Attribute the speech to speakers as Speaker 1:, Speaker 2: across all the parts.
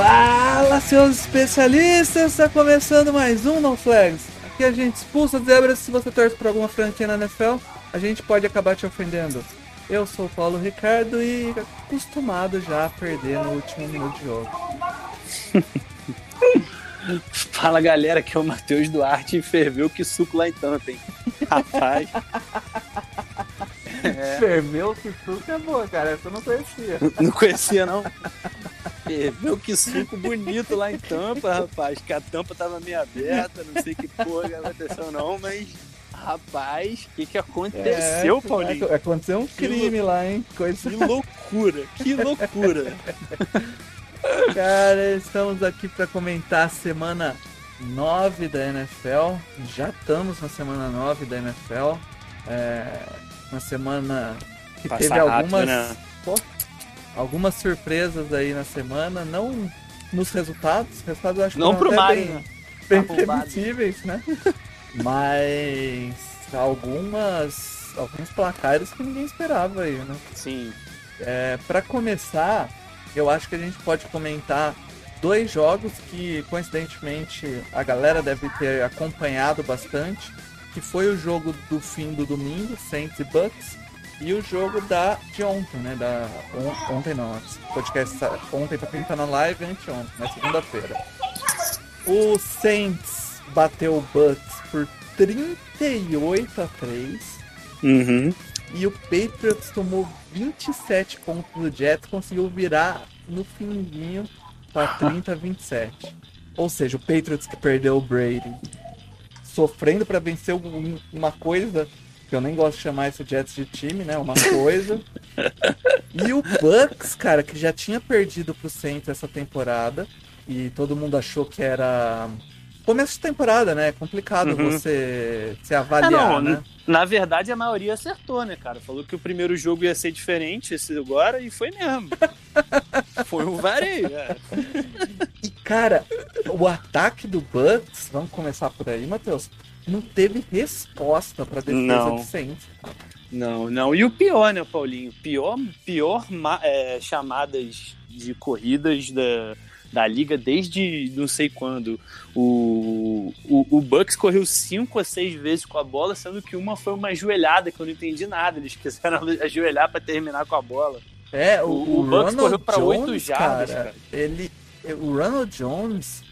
Speaker 1: Fala, seus especialistas! Está começando mais um No Flags. Aqui a gente expulsa zebras se você torce por alguma franquia na NFL. A gente pode acabar te ofendendo. Eu sou o Paulo Ricardo e acostumado já a perder no último minuto de jogo.
Speaker 2: Fala galera, que é o Matheus Duarte e ferveu que suco lá em Tampa, hein? Rapaz.
Speaker 1: É. Ferveu que suco é boa, cara. Essa eu não conhecia.
Speaker 2: Não conhecia, não? Ferveu que suco bonito lá em Tampa, rapaz. Que a tampa tava meio aberta, não sei que porra que aconteceu, não, mas. Rapaz, o que, que aconteceu,
Speaker 1: É,
Speaker 2: Paulinho?
Speaker 1: Aconteceu um crime lá, hein? Coisa
Speaker 2: Que loucura, que loucura.
Speaker 1: Cara, estamos aqui para comentar a semana 9 da NFL. Já estamos na semana 9 da NFL. É uma semana que
Speaker 2: Passa
Speaker 1: teve
Speaker 2: rápido,
Speaker 1: algumas,
Speaker 2: né?
Speaker 1: pô, algumas surpresas aí na semana. Não nos resultados, os resultados eu acho que
Speaker 2: Não pro Mario,
Speaker 1: bem,
Speaker 2: né?
Speaker 1: bem
Speaker 2: Arrombado.
Speaker 1: previsíveis, né? Mas algumas, alguns placares que ninguém esperava aí, né?
Speaker 2: Sim.
Speaker 1: É, para começar, eu acho que a gente pode comentar dois jogos que coincidentemente a galera deve ter acompanhado bastante, que foi o jogo do fim do domingo, Saints e Bucks, e o jogo da de ontem, né? Da on- ontem não, podcast sa- ontem pra quem tá na live, anteontem, na segunda-feira. O Saints bateu o Bucks por 38 a 3.
Speaker 2: Uhum.
Speaker 1: E o Patriots tomou 27 pontos do Jets, conseguiu virar no finzinho para 30 a 27. Ou seja, o Patriots que perdeu o Brady, sofrendo para vencer um- uma coisa, que eu nem gosto de chamar esse Jets de time, né? Uma coisa. e o Bucks, cara, que já tinha perdido pro Saints essa temporada, e todo mundo achou que era começo de temporada, né? É complicado
Speaker 2: Uhum.
Speaker 1: você se
Speaker 2: Ah,
Speaker 1: avaliar,
Speaker 2: não,
Speaker 1: né?
Speaker 2: na verdade a maioria acertou, né, cara? Falou que o primeiro jogo ia ser diferente esse agora e foi mesmo. foi um vareio. é.
Speaker 1: E, cara, o ataque do Bucks, vamos começar por aí, Matheus, não teve resposta pra defesa
Speaker 2: Não.
Speaker 1: do Saints.
Speaker 2: Não, não. E o pior, né, Paulinho? Pior, pior ma- é, chamadas de corridas da, da liga desde não sei quando. O, o, o Bucks correu cinco a seis vezes com a bola, sendo que uma foi uma ajoelhada, que eu não entendi nada. Eles quiseram ajoelhar pra terminar com a bola.
Speaker 1: É, o,
Speaker 2: O-
Speaker 1: o
Speaker 2: Bucks
Speaker 1: Ronald
Speaker 2: correu pra
Speaker 1: Jones,
Speaker 2: oito jardas,
Speaker 1: cara,
Speaker 2: cara.
Speaker 1: ele, o Ronald Jones,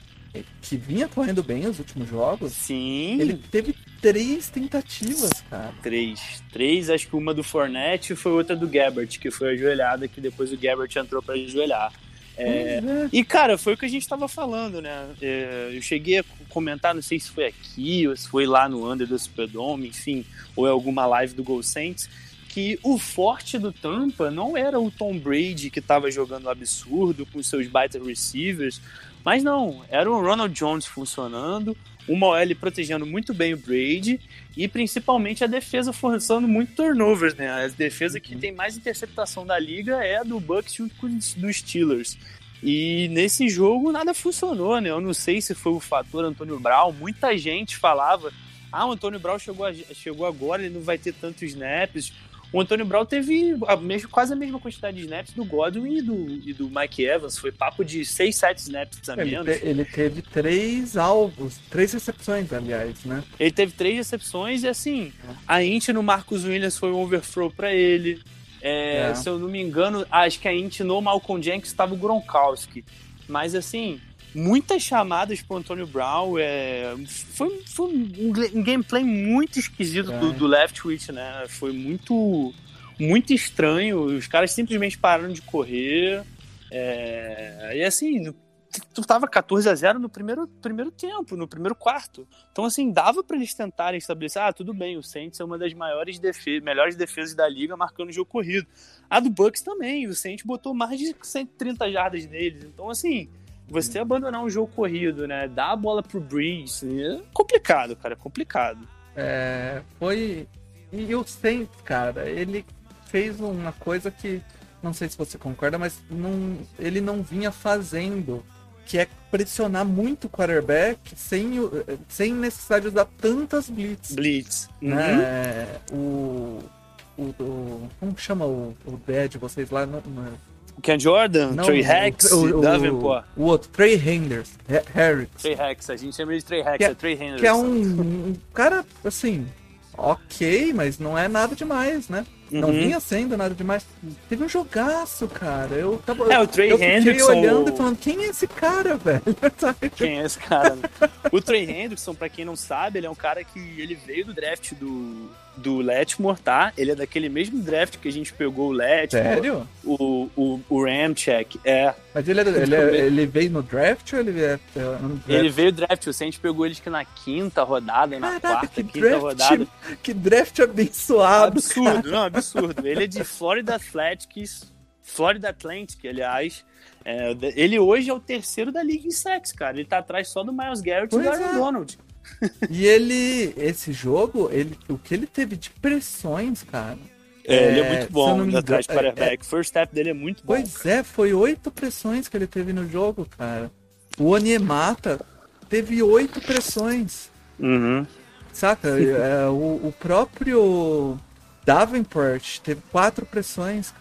Speaker 1: que vinha correndo bem os últimos jogos,
Speaker 2: Sim.
Speaker 1: ele teve três tentativas, cara.
Speaker 2: Três. Três, acho que uma do Fornette e foi outra do Gabbert, que foi ajoelhada, que depois o Gabbert entrou pra ajoelhar. É,
Speaker 1: é.
Speaker 2: E, cara, foi o que a gente tava falando, né? É, eu cheguei a comentar, não sei se foi aqui, ou se foi lá no Under do Superdome, enfim, ou é alguma live do Gol Saints, que o forte do Tampa não era o Tom Brady que tava jogando absurdo com seus baita receivers, mas não, era o Ronald Jones funcionando, uma OL protegendo muito bem o Brady e principalmente a defesa forçando muito turnovers, né? A defesa que tem mais interceptação da liga é a do Bucks junto com os dos Steelers. E nesse jogo nada funcionou, né? Eu não sei se foi o fator Antônio Brown. Muita gente falava: ah, o Antônio Brown chegou, a- chegou agora, ele não vai ter tantos snaps. O Antônio Brown teve a mesma- quase a mesma quantidade de snaps do Godwin e do, e do Mike Evans. Foi papo de 6, 7 snaps a
Speaker 1: Ele,
Speaker 2: menos.
Speaker 1: te- ele teve três alvos, três recepções, aliás, né?
Speaker 2: Ele teve três recepções e assim, a int no Marcus Williams foi um overthrow pra ele. É,
Speaker 1: É.
Speaker 2: Se eu não me engano, acho que a int no Malcolm Jenkins estava o Gronkowski. Mas assim, muitas chamadas pro Antônio Brown. É, foi, foi um, um gameplay muito esquisito
Speaker 1: É.
Speaker 2: do, do Leftwich, né? Foi muito, muito estranho. Os caras simplesmente pararam de correr. É, e assim, tu tava 14 a 0 no primeiro, primeiro tempo, no primeiro quarto. Então, assim, dava para eles tentarem estabelecer, ah, tudo bem, o Saints é uma das maiores defesas, melhores defesas da liga marcando o jogo corrido. A do Bucks também, o Saints botou mais de 130 jardas neles. Então, assim, você abandonar um jogo corrido, né, dar a bola pro Breeze, é complicado, cara, é complicado.
Speaker 1: É, foi... E o Saints, cara, ele fez uma coisa que não sei se você concorda, mas não, ele não vinha fazendo que é pressionar muito o quarterback sem, sem necessidade de usar tantas blitz.
Speaker 2: Blitz.
Speaker 1: Né? Uhum. O, o, o, Como chama o, o Dead vocês lá? No, no...
Speaker 2: O Ken Jordan, não, Trey Hacks, o,
Speaker 1: Davenport. O, outro, Trey Henders, Harris.
Speaker 2: Trey Hacks, a gente chama de Trey Hacks, é, é Trey Henders.
Speaker 1: Que é um, um cara, assim, ok, mas não é nada demais, né? Uhum. Não vinha sendo nada demais. Teve um jogaço, cara. Eu tava.
Speaker 2: É, o Trey
Speaker 1: eu
Speaker 2: Hendrickson.
Speaker 1: olhando e falando, quem é esse cara, velho?
Speaker 2: Quem é esse cara? o Trey Hendrickson, pra quem não sabe, ele é um cara que ele veio do draft do, do Letmore, tá? Ele é daquele mesmo draft que a gente pegou o Letmore.
Speaker 1: Sério?
Speaker 2: O, o, o Ramcheck, é.
Speaker 1: Mas ele, é, ele, é, ele veio no draft ou ele é
Speaker 2: no Ele veio draft, o Saints pegou eles que na quinta rodada, na Caraca, quarta, quinta draft, rodada.
Speaker 1: Que draft abençoado.
Speaker 2: Absurdo,
Speaker 1: cara.
Speaker 2: não, absurdo. Ele é de Florida Athletics, Florida Atlantic, aliás. É, ele hoje é o terceiro da liga em sacks, cara. Ele tá atrás só do Miles Garrett pois e do Aaron é. Donald.
Speaker 1: E ele, esse jogo, ele, o que ele teve de pressões, cara.
Speaker 2: É, é ele é muito bom atrás de quarterback. É, é, First step dele é muito bom.
Speaker 1: Pois cara. é, foi oito pressões que ele teve no jogo, cara. O Onyemata teve oito pressões.
Speaker 2: Uhum.
Speaker 1: Saca? é, o, o próprio Davenport teve quatro pressões.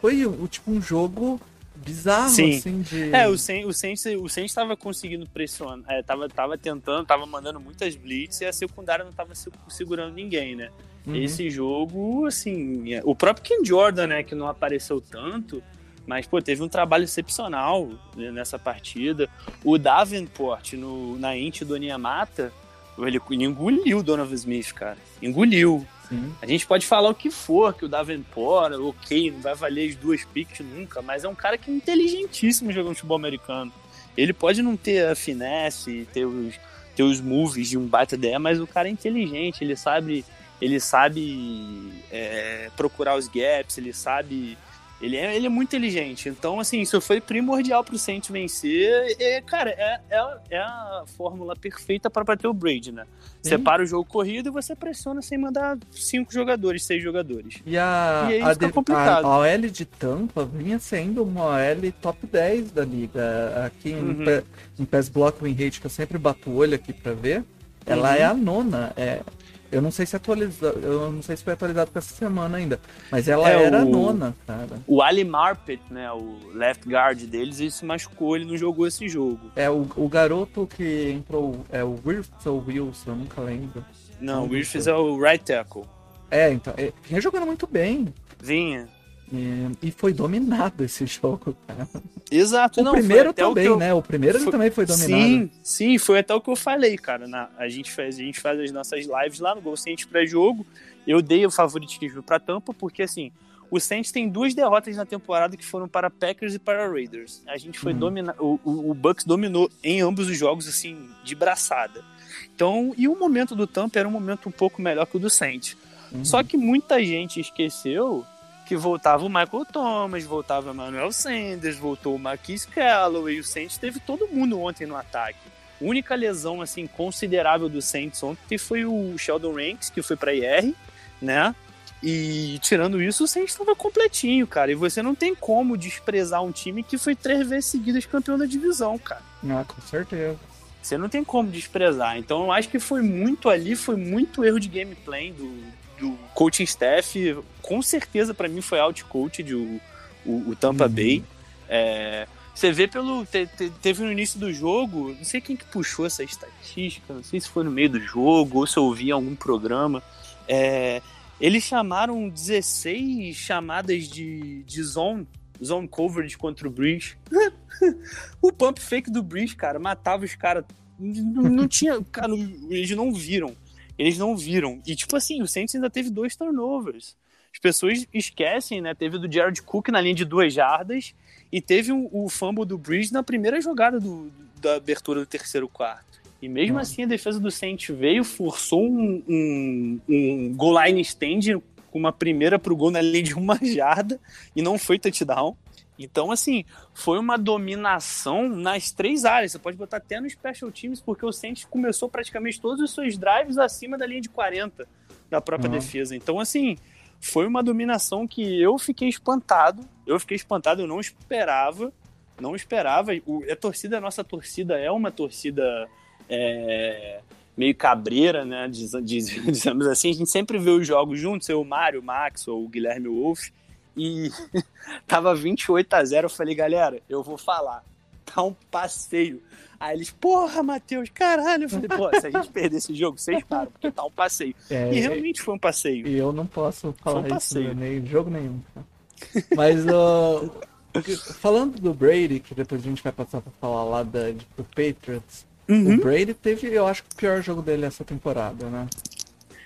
Speaker 1: Foi o, tipo um jogo bizarro, Sim. assim, de...
Speaker 2: É, o Saints, o Saints, o Saints tava conseguindo pressionar, é, tava, tava tentando, tava mandando muitas blitz e a secundária não tava segurando ninguém, né? Uhum. Esse jogo, assim, é, o próprio Ken Jordan, né, que não apareceu tanto, mas, pô, teve um trabalho excepcional nessa partida. O Davenport, no, na int do Niamata, ele engoliu o Donovan Smith, cara. Engoliu.
Speaker 1: Sim.
Speaker 2: A gente pode falar o que for, que o Davenport, ok, não vai valer as duas picks nunca, mas é um cara que é inteligentíssimo jogando futebol americano. Ele pode não ter a finesse, ter os, ter os moves de um baita ideia, mas o cara é inteligente, ele sabe, ele sabe é, procurar os gaps, ele sabe ele é, ele é muito inteligente. Então, assim, isso foi primordial pro Saints vencer. E, cara, é, é, é a fórmula perfeita para bater o Brady, né? Sim. Separa o jogo corrido e você pressiona sem mandar cinco jogadores, seis jogadores.
Speaker 1: E a,
Speaker 2: e aí
Speaker 1: a,
Speaker 2: fica complicado.
Speaker 1: a, a OL de Tampa vinha sendo uma OL top 10 da liga. Aqui uhum. em, em PES Block Win Rate, que eu sempre bato o olho aqui para ver, ela uhum. é a nona. É, eu não sei se atualizado, eu não sei se foi atualizado para essa semana ainda, mas ela é, era o, nona, cara.
Speaker 2: O Ali Marpet, né, o left guard deles, ele se machucou, ele não jogou esse jogo.
Speaker 1: É o, o garoto que entrou, é o Wirfs ou Wilson, eu nunca lembro.
Speaker 2: Não, o Wirfs é o right tackle.
Speaker 1: É, então, ele vinha jogando muito bem.
Speaker 2: Vinha.
Speaker 1: E, e, foi dominado esse jogo, cara.
Speaker 2: Exato,
Speaker 1: o
Speaker 2: não,
Speaker 1: primeiro também, eu... né? O primeiro foi... também foi dominado.
Speaker 2: Sim, sim, foi até o que eu falei, cara. Na... A, gente faz, a gente faz as nossas lives lá no Gol Saints pré-jogo. Eu dei o favoritismo pra Tampa, porque assim, o Saints tem duas derrotas na temporada que foram para Packers e para Raiders. A gente foi uhum. dominar. O, o, o Bucks dominou em ambos os jogos, assim, de braçada. Então, e o momento do Tampa era um momento um pouco melhor que o do Saints. Uhum. Só que muita gente esqueceu que voltava o Michael Thomas, voltava o Manuel Sanders, voltou o Marquis Calloway, o Saints teve todo mundo ontem no ataque. A única lesão assim considerável do Saints ontem foi o Sheldon Ranks, que foi para IR, né? E tirando isso, o Saints estava completinho, cara. E você não tem como desprezar um time que foi três vezes seguidas campeão da divisão, cara.
Speaker 1: Ah, com certeza.
Speaker 2: Você não tem como desprezar. Então eu acho que foi muito ali, foi muito erro de gameplay do, do coaching staff, com certeza para mim foi out-coach o, o, o, Tampa uhum. Bay. É, você vê pelo. Te, te, teve no início do jogo, não sei quem que puxou essa estatística, não sei se foi no meio do jogo ou se eu ouvi em algum programa. É, eles chamaram 16 chamadas de, de zone, zone coverage contra o Breeze. o pump fake do Breeze, cara, matava os caras. Não, não tinha. Cara, eles não viram. Eles não viram. E, tipo assim, o Saints ainda teve dois turnovers. as pessoas esquecem, né? Teve do Jared Cook na linha de duas jardas e teve o, o fumble do Bridge na primeira jogada do, da abertura do terceiro quarto. E mesmo
Speaker 1: Hum.
Speaker 2: assim a defesa do Saints veio, forçou um, um, um goal line stand com uma primeira pro gol na linha de uma jarda e não foi touchdown. Então, assim, foi uma dominação nas três áreas. Você pode botar até no special teams, porque o Saints começou praticamente todos os seus drives acima da linha de 40 da própria
Speaker 1: Uhum.
Speaker 2: defesa. Então, assim, foi uma dominação que eu fiquei espantado. Eu fiquei espantado, eu não esperava. Não esperava. O, a torcida, a nossa torcida é uma torcida é, meio cabreira, né? Diz, diz- dizemos assim. A gente sempre vê os jogos juntos, eu, o Mário, o Max ou o Guilherme Wolff. E tava 28 a 0 Eu falei, galera, eu vou falar. Tá um passeio. Aí eles, porra, Matheus, caralho. Eu falei, pô, se a gente perder esse jogo, vocês param, porque tá um passeio.
Speaker 1: É,
Speaker 2: E realmente foi um passeio.
Speaker 1: E eu não posso falar
Speaker 2: Foi um
Speaker 1: isso
Speaker 2: passeio.
Speaker 1: nem jogo nenhum. Mas ó, falando do Brady, que depois a gente vai passar pra falar lá da, de, do Patriots,
Speaker 2: Uhum.
Speaker 1: o Brady teve, eu acho, o pior jogo dele essa temporada, né?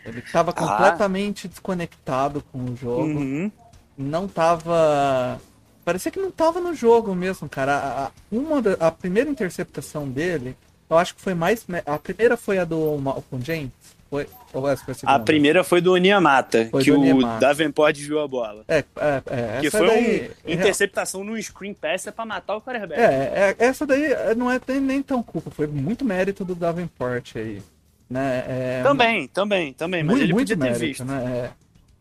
Speaker 1: Ele tava
Speaker 2: Ah.
Speaker 1: completamente desconectado com o jogo.
Speaker 2: Uhum.
Speaker 1: Não tava. Parecia que não tava no jogo mesmo, cara. A, a- uma da- a primeira interceptação dele, eu acho que foi mais. A primeira foi a do Malcolm James? Foi? Ou essa foi a segunda?
Speaker 2: A primeira foi do Oniamata,
Speaker 1: Foi
Speaker 2: que
Speaker 1: do
Speaker 2: o
Speaker 1: Onyemata.
Speaker 2: Davenport viu a bola.
Speaker 1: É, é, é.
Speaker 2: Que
Speaker 1: essa
Speaker 2: foi
Speaker 1: daí,
Speaker 2: uma interceptação no screen pass é pra matar o quarterback.
Speaker 1: É, é, essa daí não é nem, nem tão culpa, foi muito mérito do Davenport aí. Né? É,
Speaker 2: Também, também, também, mas
Speaker 1: muito,
Speaker 2: ele
Speaker 1: muito
Speaker 2: podia ter
Speaker 1: mérito,
Speaker 2: visto.
Speaker 1: né?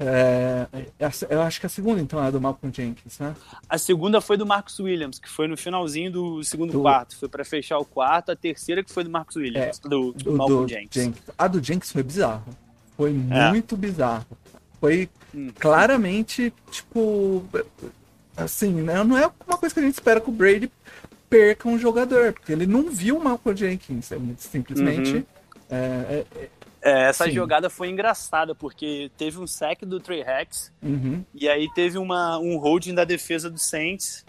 Speaker 1: É, é, eu acho que a segunda, então, é a do Malcolm Jenkins, né?
Speaker 2: A segunda foi do Marcus Williams, que foi no finalzinho do segundo
Speaker 1: Do-
Speaker 2: quarto. Foi pra fechar o quarto. A terceira que foi do Marcus Williams, do, do
Speaker 1: Do,
Speaker 2: Malcolm
Speaker 1: do
Speaker 2: Jenkins.
Speaker 1: A do Jenkins foi bizarro. Foi
Speaker 2: É.
Speaker 1: muito bizarro. Foi
Speaker 2: Hum.
Speaker 1: claramente, tipo. Assim, né? não é uma coisa que a gente espera que o Brady perca um jogador, porque ele não viu o Malcolm Jenkins. É simplesmente.
Speaker 2: Uhum.
Speaker 1: é, é,
Speaker 2: É, essa
Speaker 1: Sim.
Speaker 2: jogada foi engraçada, porque teve um sack do Trey Rex,
Speaker 1: uhum.
Speaker 2: e aí teve uma, um holding da defesa do Saints,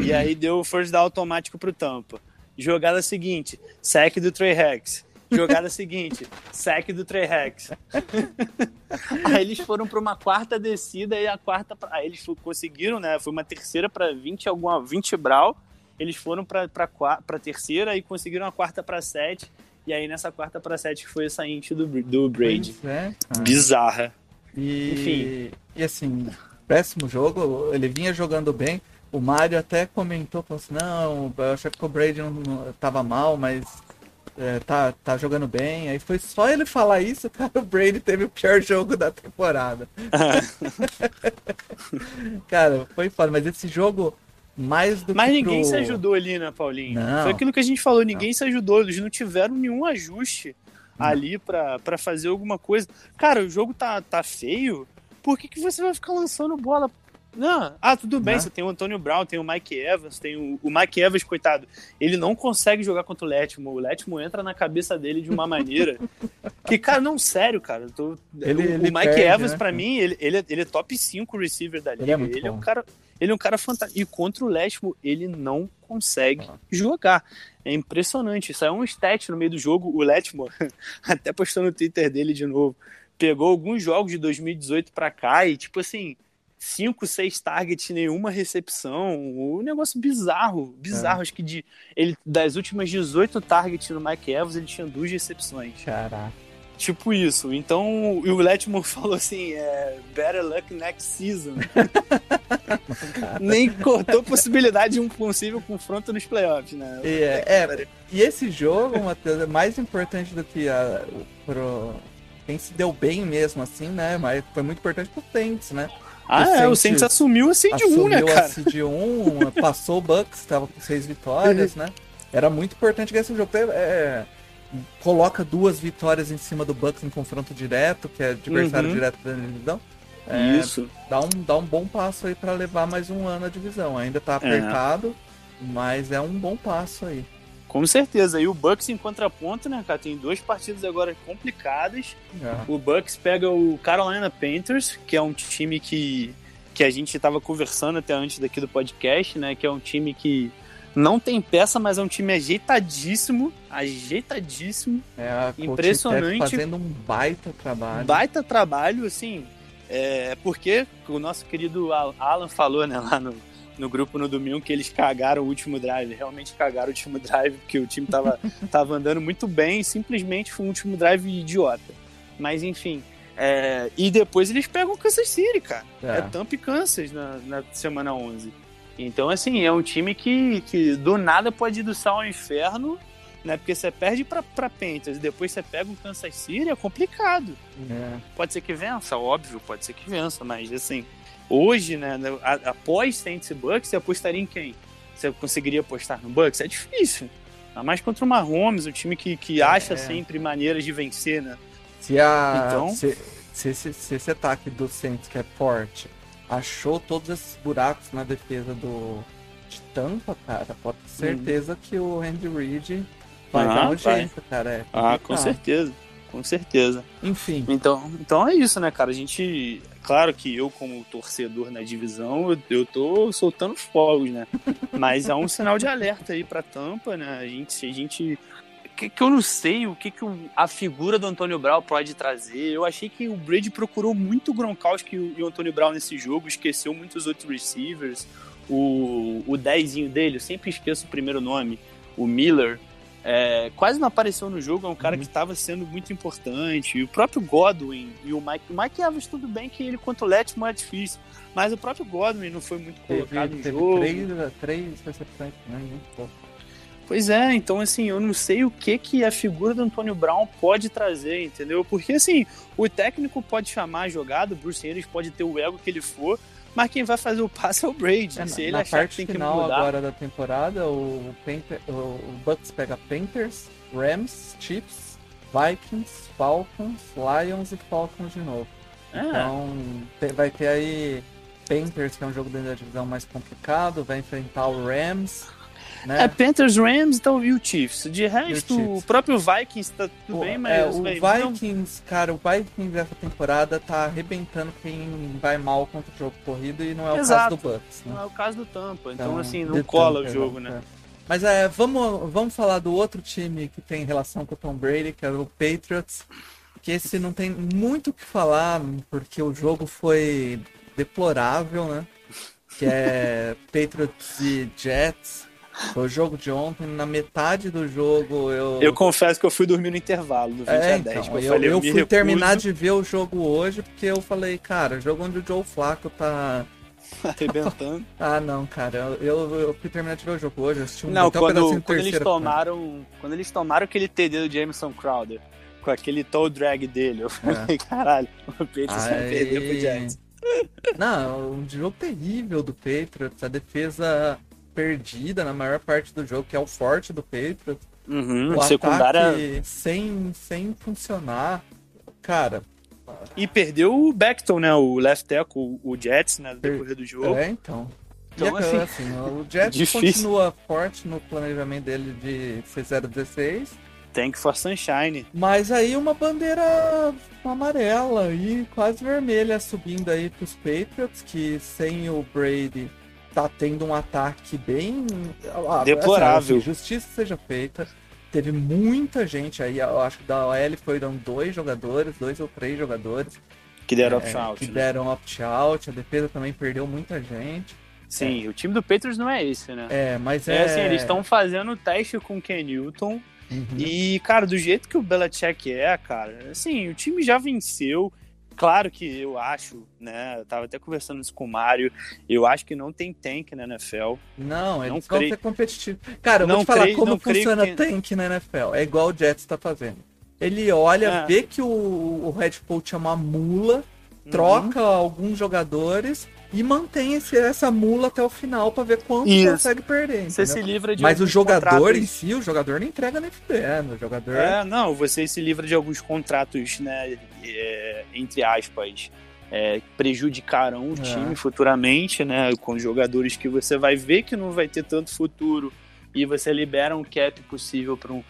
Speaker 2: e aí deu o first down automático pro Tampa. Jogada seguinte, sack do Trey Rex. Jogada seguinte, sack do Trey Rex. aí eles foram para uma quarta descida e a quarta. Aí eles conseguiram, né? Foi uma terceira para 20, alguma 20 Brau. Eles foram para para terceira e conseguiram a quarta para 7. E aí nessa quarta para 7 que foi essa int do, do.
Speaker 1: Pois é.
Speaker 2: Bizarra.
Speaker 1: E,
Speaker 2: Enfim.
Speaker 1: e assim, péssimo jogo, ele vinha jogando bem. O Mário até comentou, falou assim, não, eu achei que o Brady não, não- tava mal, mas é, tá, tá jogando bem. Aí foi só ele falar isso, cara, o Brady teve o pior jogo da temporada. cara, foi foda, mas esse jogo, mais do
Speaker 2: Mas
Speaker 1: que
Speaker 2: ninguém
Speaker 1: pro-
Speaker 2: se ajudou ali, né, Paulinho?
Speaker 1: Não.
Speaker 2: Foi aquilo que a gente falou, ninguém se ajudou. Eles não tiveram nenhum ajuste ali pra pra fazer alguma coisa. Cara, o jogo tá, tá feio. Por que, que você vai ficar lançando bola? Não, ah, tudo bem,
Speaker 1: Né?
Speaker 2: você tem o Antônio Brown, tem o Mike Evans, tem o, o Mike Evans, coitado. Ele não consegue jogar contra o Letmo. O Letmo entra na cabeça dele de uma maneira que, cara, não, sério, cara. tô-
Speaker 1: Ele-
Speaker 2: o, o
Speaker 1: ele
Speaker 2: Mike
Speaker 1: perde,
Speaker 2: Evans,
Speaker 1: né?
Speaker 2: pra mim, ele, ele, é- ele é top 5 receiver da liga.
Speaker 1: Ele é muito
Speaker 2: ele é um cara ele é um cara fantástico. E contra o Letmo, ele não consegue
Speaker 1: Ah.
Speaker 2: jogar. É impressionante. Isso é um stat no meio do jogo. O Letmo, até postou no Twitter dele de novo, pegou alguns jogos de 2018 pra cá e, tipo assim, 5, 6 targets, nenhuma recepção. Um negócio bizarro. Bizarro. Acho que de, ele, das últimas 18 targets no Mike Evans, ele tinha duas recepções.
Speaker 1: Caraca.
Speaker 2: Tipo isso. Então, e o Letmore falou assim: é, better luck next season. Nem cortou possibilidade de um possível confronto nos playoffs, né?
Speaker 1: E, é, é, e esse jogo, Matheus, é mais importante do que a, pro, quem se deu bem mesmo, assim, né? Mas foi muito importante pro Saints, né?
Speaker 2: Ah,
Speaker 1: o
Speaker 2: é, o
Speaker 1: Saints
Speaker 2: Saints assumiu a seed 1,
Speaker 1: Assumiu
Speaker 2: né,
Speaker 1: a
Speaker 2: cara?
Speaker 1: seed 1, passou o Bucks, tava com seis vitórias, né? Era muito importante ganhar esse jogo. É, é, coloca duas vitórias em cima do Bucks em confronto direto, que é adversário
Speaker 2: Uhum.
Speaker 1: direto da divisão. É,
Speaker 2: Isso.
Speaker 1: dá um, dá um bom passo aí pra levar mais um ano a divisão. Ainda tá apertado, mas é um bom passo aí.
Speaker 2: Com certeza. E o Bucks em contraponto, né, cara? Tem duas partidas agora complicadas.
Speaker 1: É.
Speaker 2: O Bucks pega o Carolina Panthers, que é um time que, que a gente estava conversando até antes daqui do podcast, né? Que é um time que não tem peça, mas é um time ajeitadíssimo, ajeitadíssimo,
Speaker 1: É
Speaker 2: Impressionante.
Speaker 1: Fazendo um baita trabalho.
Speaker 2: baita trabalho, assim. É porque o nosso querido Alan falou, né, lá no, no grupo no domingo que eles cagaram o último drive. Realmente cagaram o último drive, porque o time tava, tava andando muito bem simplesmente foi um último drive idiota. Mas enfim. É, e depois eles pegam o Kansas City, cara. É, é Tampa e Kansas na, na semana 11. Então, assim, é um time que, que do nada pode ir do sal ao inferno, né? Porque você perde pra, pra Panthers e depois você pega o Kansas City, é complicado. É. Pode ser que vença, óbvio, pode ser que vença, mas assim, hoje, né, após Saints e Bucks, você apostaria em quem? Você conseguiria apostar no Bucks? É difícil. Ainda mais contra o Mahomes, o time que, que acha é. sempre maneiras de vencer, né?
Speaker 1: Se, a, então... se, se, se, se esse ataque do Saints, que é forte, achou todos esses buracos na defesa do de Tampa, cara, pode ter certeza hum. que o Andy Reid vai ah, dar um jeito, cara. É
Speaker 2: ah, com certeza. Com certeza.
Speaker 1: Enfim.
Speaker 2: Então, então é isso, né, cara? A gente. Claro que eu, como torcedor na divisão, eu, eu tô soltando fogos, né? Mas há um sinal de alerta aí pra Tampa, né? A gente. A gente que, que eu não sei o que, que a figura do Antônio Brown pode trazer. Eu achei que o Brady procurou muito o Gronkowski e o Antônio Brown nesse jogo, esqueceu muitos outros receivers. O, o dezinho dele, eu sempre esqueço o primeiro nome, o Miller, é, quase não apareceu no jogo, é um cara uhum. que estava sendo muito importante. E o próprio Godwin e o Mike. O Mike Evans, tudo bem que ele contra o Letman é difícil, mas o próprio Godwin não foi muito colocado teve, no jogo.
Speaker 1: Três, três recepções, né? Muito pouco.
Speaker 2: Pois é, então assim, eu não sei o que que a figura do Antônio Brown pode trazer, entendeu? Porque assim, o técnico pode chamar a jogada, o Bruce Arians pode ter o ego que ele for, mas quem vai fazer o passe é o Brady. É, se ele
Speaker 1: na
Speaker 2: achar
Speaker 1: parte
Speaker 2: que tem
Speaker 1: final
Speaker 2: que mudar.
Speaker 1: agora da temporada, o, Panther, o Bucks pega Panthers, Rams, Chiefs, Vikings, Falcons, Lions e Falcons de novo. É. Então vai ter aí Panthers, que é um jogo da divisão mais complicado, vai enfrentar o Rams, né?
Speaker 2: É Panthers, Rams então, e o Chiefs. De resto, o, Chiefs. o próprio Vikings tá tudo Pô, bem, mas.
Speaker 1: É, o Vikings, não... cara, o Vikings dessa temporada tá arrebentando quem vai mal contra o jogo corrido e não é Exato. o caso do Bucks. Né?
Speaker 2: Não é o caso do Tampa. Então, então assim, não cola Tampa, o jogo, né? É.
Speaker 1: Mas é, vamos, vamos falar do outro time que tem relação com o Tom Brady, que é o Patriots. Que esse não tem muito o que falar, porque o jogo foi deplorável, né? Que é Patriots e Jets. Foi o jogo de ontem, na metade do jogo eu.
Speaker 2: Eu confesso que eu fui dormir no intervalo, do 20 é, a 10.
Speaker 1: Então, eu, eu, eu fui recuso. terminar de ver o jogo hoje, porque eu falei, cara, jogo onde o Joe Flaco tá.
Speaker 2: Arrebentando.
Speaker 1: ah, não, cara. Eu, eu, fui terminar de ver o jogo hoje, assisti um
Speaker 2: Não, quando, um quando eles tomaram. Quando eles tomaram aquele TD do Jameson Crowder, com aquele toe drag dele, eu falei, é. caralho, o Patriots vai perder pro Giants.
Speaker 1: Não, um jogo terrível do Patriots. A defesa perdida na maior parte do jogo, que é o forte do Patriots.
Speaker 2: Uhum, o secundária
Speaker 1: sem, sem funcionar. Cara.
Speaker 2: E perdeu o Beckton, né? O left tackle, o Jets, né? No decorrer do jogo.
Speaker 1: É, então. Então, assim, assim, o Jets difícil. continua forte no planejamento dele de ser 016.
Speaker 2: Tem que for Sunshine.
Speaker 1: Mas aí uma bandeira amarela e quase vermelha subindo aí pros Patriots, que sem o Brady tá tendo um ataque bem
Speaker 2: ah, deplorável. Assim,
Speaker 1: justiça seja feita. Teve muita gente aí, eu acho que da OL foram dois jogadores, dois ou três jogadores.
Speaker 2: Que deram é, opt-out.
Speaker 1: Que né? deram opt-out, a defesa também perdeu muita gente.
Speaker 2: Sim, é. o time do Petros não é esse, né?
Speaker 1: É, mas é.
Speaker 2: É assim, eles estão fazendo teste com o Ken Newton. Uhum. E, cara, do jeito que o Belichick é, cara, assim, o time já venceu. Claro que eu acho, né? Eu tava até conversando isso com o Mário. Eu acho que não tem tank na NFL.
Speaker 1: Não, eles não vão creio... ser competitivos. Cara, eu não vou te falar creio, como funciona que... tank na NFL. É igual o Jets tá fazendo. Ele olha, é. vê que o, o head coach é uma mula, troca uhum. alguns jogadores e mantém esse, essa mula até o final para ver quanto Isso. consegue perder.
Speaker 2: Você se livra de
Speaker 1: Mas o jogador em si, o jogador não entrega nem fudendo. O jogador.
Speaker 2: É, não, você se livra de alguns contratos, né? É, entre aspas. É, prejudicarão o é. time futuramente, né? Com jogadores que você vai ver que não vai ter tanto futuro e você libera um cap possível para um,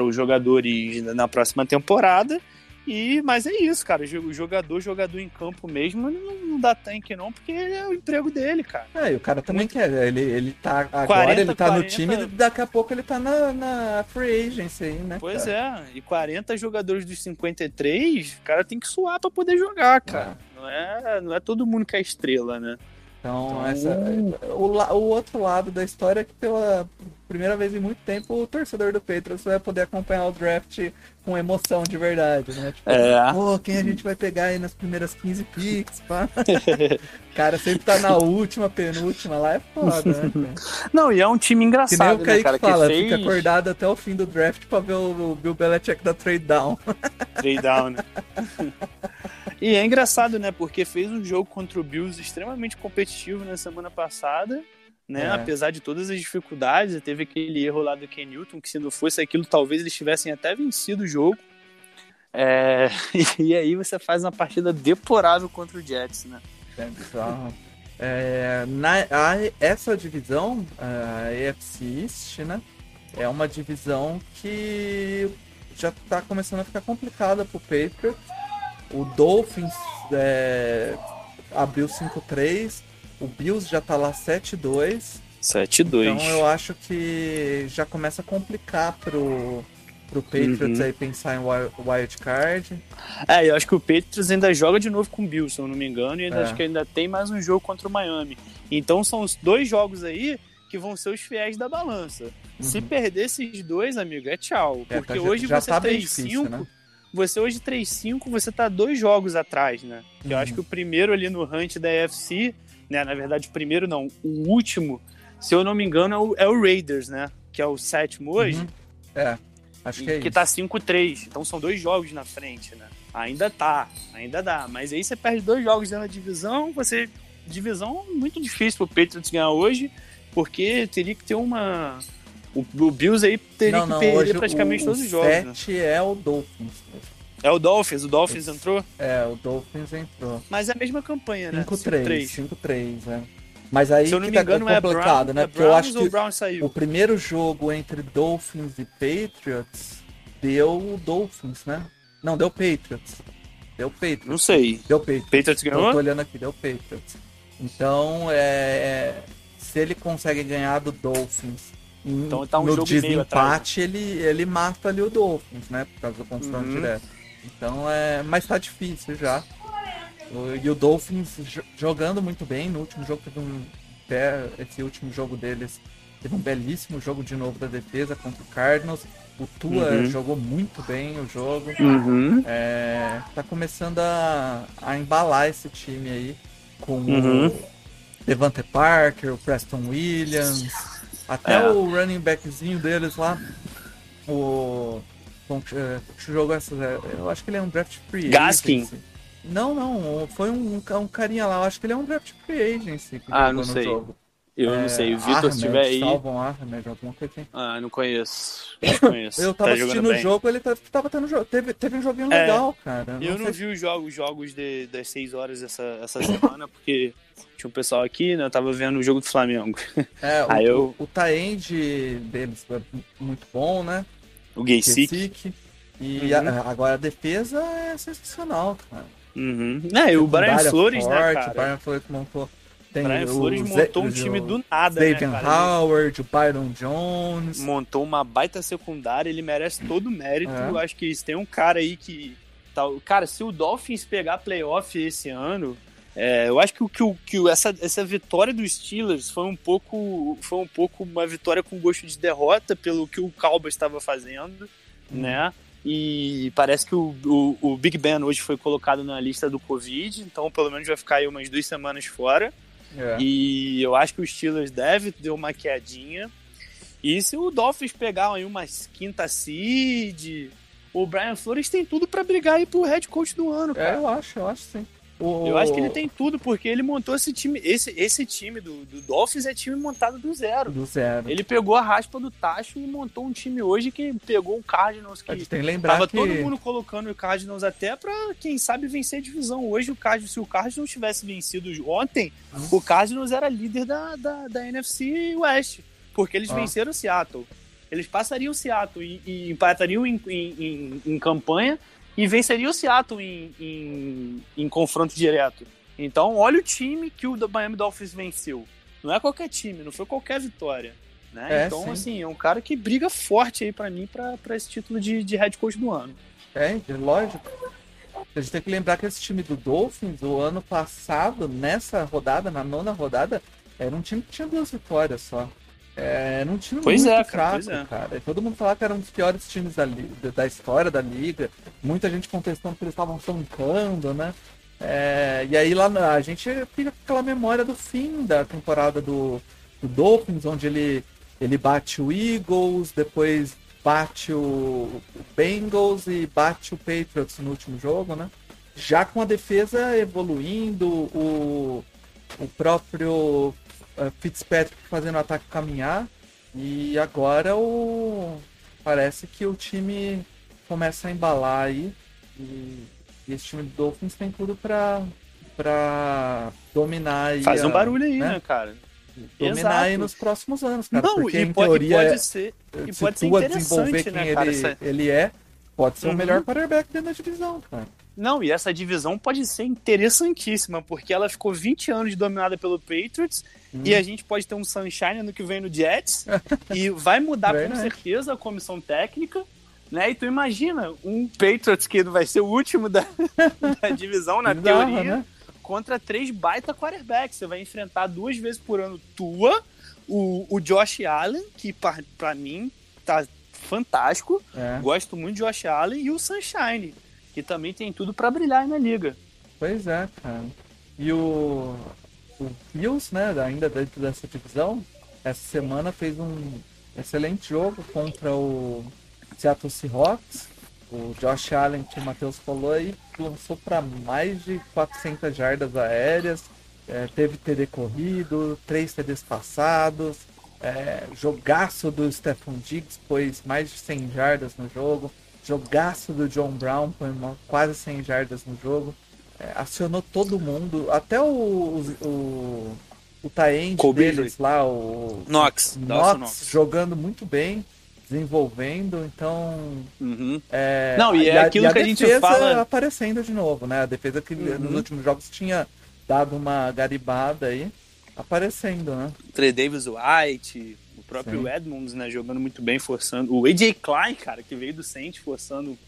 Speaker 2: os jogadores na próxima temporada e, mas é isso, cara. O jogador, jogador em campo mesmo, não, não dá tanque não, porque é o emprego dele, cara.
Speaker 1: É, e o cara também Muito... quer. Ele, ele tá. Agora 40, ele tá 40... no time, daqui a pouco ele tá na, na free agency aí, né?
Speaker 2: Pois cara? é. E 40 jogadores dos 53, o cara tem que suar pra poder jogar, cara. É. Não é, não é todo mundo que é estrela, né?
Speaker 1: Então, então... Essa, o, o, outro lado da história é que pela primeira vez em muito tempo o torcedor do Patriots vai poder acompanhar o draft com emoção de verdade, né? Tipo,
Speaker 2: é.
Speaker 1: pô, quem a gente vai pegar aí nas primeiras 15 picks, pá? cara sempre tá na última, penúltima lá, é foda, né?
Speaker 2: Não, e é um time engraçado,
Speaker 1: que nem o
Speaker 2: né, cara?
Speaker 1: fala,
Speaker 2: que fez...
Speaker 1: fica acordado até o fim do draft pra ver o, o Bill Belichick da trade down.
Speaker 2: Trade down, né? E é engraçado, né? Porque fez um jogo contra o Bills extremamente competitivo na semana passada, né? É. Apesar de todas as dificuldades, teve aquele erro lá do Ken Newton, que se não fosse aquilo, talvez eles tivessem até vencido o jogo. É... E aí você faz uma partida deplorável contra o Jets, né?
Speaker 1: É É, na, a, essa divisão, a AFC East, né? É uma divisão que já tá começando a ficar complicada pro Patriots o Dolphins é, abriu 5-3. O Bills já tá lá 7-2.
Speaker 2: 7-2.
Speaker 1: Então eu acho que já começa a complicar pro, pro Patriots uhum. aí pensar em wild card.
Speaker 2: É, eu acho que o Patriots ainda joga de novo com o Bills, se eu não me engano, e é. acho que ainda tem mais um jogo contra o Miami. Então são os dois jogos aí que vão ser os fiéis da balança. Uhum. Se perder esses dois, amigo, é tchau. É, porque tá, hoje já você tá 3-5. Né? você hoje 3-5, você tá dois jogos atrás, né? Uhum. Eu acho que o primeiro ali no hunt da UFC, né? Na verdade, o primeiro não, o último, se eu não me engano, é o, é o Raiders, né? Que é o sétimo hoje. Uhum.
Speaker 1: É, acho que é
Speaker 2: Que
Speaker 1: isso.
Speaker 2: tá 5-3, então são dois jogos na frente, né? Ainda tá, ainda dá. Mas aí você perde dois jogos dentro da divisão, você... Divisão muito difícil pro Patriots ganhar hoje, porque teria que ter uma o, o Bills aí teria não, não, que perder praticamente o, todos os jogos.
Speaker 1: O 7 né? é o Dolphins.
Speaker 2: É o Dolphins, o Dolphins entrou?
Speaker 1: É, o Dolphins entrou.
Speaker 2: Mas é a mesma campanha, né?
Speaker 1: 5-3. 5-3, é. Mas aí
Speaker 2: Se eu não
Speaker 1: me
Speaker 2: tá engano, é
Speaker 1: complicado,
Speaker 2: é
Speaker 1: né?
Speaker 2: É
Speaker 1: Porque eu acho que o primeiro jogo entre Dolphins e Patriots deu o Dolphins, né? Não, deu Patriots. Deu Patriots.
Speaker 2: Não sei.
Speaker 1: Deu Patriots.
Speaker 2: Patriots ganhou?
Speaker 1: Eu tô olhando aqui, deu Patriots. Então, é, se ele consegue ganhar do Dolphins então tá um no jogo desempate ele, ele mata ali o Dolphins, né? Por causa do confronto uhum. direto. Então é. Mas tá difícil já. E o Dolphins jogando muito bem. No último jogo teve um. Esse último jogo deles teve um belíssimo jogo de novo da defesa contra o Cardinals. O Tua uhum. jogou muito bem o jogo.
Speaker 2: Uhum.
Speaker 1: É, tá começando a, a embalar esse time aí com uhum. o Devante Parker, o Preston Williams. Até é. o running backzinho deles lá, o. Bom, jogou essa. Eu acho que ele é um draft free
Speaker 2: Gaskin.
Speaker 1: Agency. Não, não. Foi um, um carinha lá. Eu acho que ele é um draft free agency.
Speaker 2: ah, não sei.
Speaker 1: Jogo.
Speaker 2: Eu é, não sei. O Vitor se tiver aí.
Speaker 1: Salvam Ahmed, alguma coisa assim.
Speaker 2: Ah, não conheço. Não conheço.
Speaker 1: eu tava tá assistindo o jogo, ele tá, tava tendo jogo. Teve, teve um joguinho é, legal, cara.
Speaker 2: Eu não, vi os jogos, jogos de, das 6 horas essa, essa semana, porque tinha um pessoal aqui, né? Eu tava vendo o jogo do Flamengo.
Speaker 1: É, o, Aí eu... o, o deles é muito bom, né?
Speaker 2: O Gaysick.
Speaker 1: E uhum. a, agora a defesa é sensacional, cara.
Speaker 2: Uhum. É, e o Brian Flores, né, forte, né, cara?
Speaker 1: O Brian Flores montou... Tem
Speaker 2: Brian Flores montou um time do nada,
Speaker 1: David
Speaker 2: né,
Speaker 1: Howard, o Byron Jones.
Speaker 2: Montou uma baita secundária, ele merece todo o mérito. É. Acho que tem um cara aí que... Tá, cara, se o Dolphins pegar playoff esse ano, é, eu acho que, que, que essa, essa vitória dos Steelers foi um pouco foi um pouco uma vitória com gosto de derrota pelo que o Cowboys estava fazendo, hum. né? E parece que o, o, o, Big Ben hoje foi colocado na lista do Covid, então pelo menos vai ficar aí umas duas semanas fora. É. E eu acho que o Steelers deve ter uma quedinha. E se o Dolphins pegar aí umas quinta seed, o Brian Flores tem tudo para brigar aí pro head coach do ano, é, cara.
Speaker 1: É, eu acho, eu acho sim.
Speaker 2: O... Eu acho que ele tem tudo, porque ele montou esse time. Esse, esse time do, do Dolphins é time montado do zero.
Speaker 1: Do zero.
Speaker 2: Ele pegou a raspa do tacho e montou um time hoje que pegou o Cardinals. Que
Speaker 1: tem que lembrar
Speaker 2: tava
Speaker 1: que...
Speaker 2: todo mundo colocando o Cardinals até pra, quem sabe, vencer a divisão. Hoje, o Cardinals, se o Cardinals tivesse vencido ontem, hum. o Cardinals era líder da, da, da NFC West. Porque eles ah. venceram o Seattle. Eles passariam o Seattle e, e empatariam em, em, em, em campanha e venceria o Seattle em, em, em, confronto direto. Então, olha o time que o Miami Dolphins venceu. Não é qualquer time, não foi qualquer vitória. Né? É, então, sim. assim, é um cara que briga forte aí para mim para esse título de, de head coach do ano.
Speaker 1: É, lógico. A gente tem que lembrar que esse time do Dolphins, o ano passado, nessa rodada, na nona rodada, era um time que tinha duas vitórias só. É, era um time
Speaker 2: Pois
Speaker 1: muito
Speaker 2: é, cara,
Speaker 1: fraco,
Speaker 2: é.
Speaker 1: cara. Todo mundo falava que era um dos piores times da, da história da liga. Muita gente contestando que eles estavam tancando, né? É, e aí lá a gente fica com aquela memória do fim da temporada do, do Dolphins, onde ele, ele bate o Eagles, depois bate o, Bengals e bate o Patriots no último jogo, né? Já com a defesa evoluindo, o, o próprio Fitzpatrick fazendo o ataque caminhar, e agora o parece que o time começa a embalar aí, e, e esse time do Dolphins tem tudo pra, pra dominar aí.
Speaker 2: Faz um barulho aí,
Speaker 1: né?
Speaker 2: né, cara?
Speaker 1: Dominar
Speaker 2: Exato.
Speaker 1: aí nos próximos anos, cara.
Speaker 2: Não,
Speaker 1: porque
Speaker 2: e,
Speaker 1: em
Speaker 2: pode, e
Speaker 1: teoria,
Speaker 2: pode ser. E
Speaker 1: se
Speaker 2: pode ser
Speaker 1: Tua desenvolver
Speaker 2: interessante,
Speaker 1: quem
Speaker 2: né,
Speaker 1: ele,
Speaker 2: cara? essa-
Speaker 1: ele é, pode ser o
Speaker 2: Uhum.
Speaker 1: melhor quarterback dentro da divisão, cara.
Speaker 2: Não, e essa divisão pode ser interessantíssima, porque ela ficou 20 anos dominada pelo Patriots
Speaker 1: Hum.
Speaker 2: e a gente pode ter um Sunshine ano que vem no Jets e vai mudar com
Speaker 1: Verdade.
Speaker 2: certeza a comissão técnica, né? E tu imagina um Patriots que vai ser o último da, da divisão, na
Speaker 1: Bizarro,
Speaker 2: teoria,
Speaker 1: né?
Speaker 2: contra três baita quarterbacks. Você vai enfrentar duas vezes por ano tua, o, o Josh Allen, que pra, pra mim tá fantástico,
Speaker 1: É.
Speaker 2: gosto muito de Josh Allen, e o Sunshine, que também tem tudo pra brilhar na liga.
Speaker 1: Pois é, cara. E o, o Bills, né, ainda dentro dessa divisão, essa semana fez um excelente jogo contra o Seattle Seahawks. O Josh Allen, que o Matheus falou aí, lançou para mais de 400 jardas aéreas, é, teve TD corrido, três TDs passados, é, jogaço do Stephon Diggs, pôs mais de 100 jardas no jogo, jogaço do John Brown, pôs uma- quase 100 jardas no jogo. É, acionou todo mundo, até o, o, o, Taend deles lá, o
Speaker 2: Knox,
Speaker 1: Knox,
Speaker 2: Knox.
Speaker 1: jogando muito bem, desenvolvendo, então
Speaker 2: Uhum.
Speaker 1: é,
Speaker 2: Não, e é aquilo que a gente
Speaker 1: defesa
Speaker 2: fala-
Speaker 1: aparecendo de novo, né? A defesa que
Speaker 2: Uhum.
Speaker 1: nos últimos jogos tinha dado uma garibada aí, aparecendo, né?
Speaker 2: Trey Davis White, próprio
Speaker 1: Sim.
Speaker 2: Edmonds, né, jogando muito bem, forçando. O AJ Klein, cara, que veio do Saints, forçando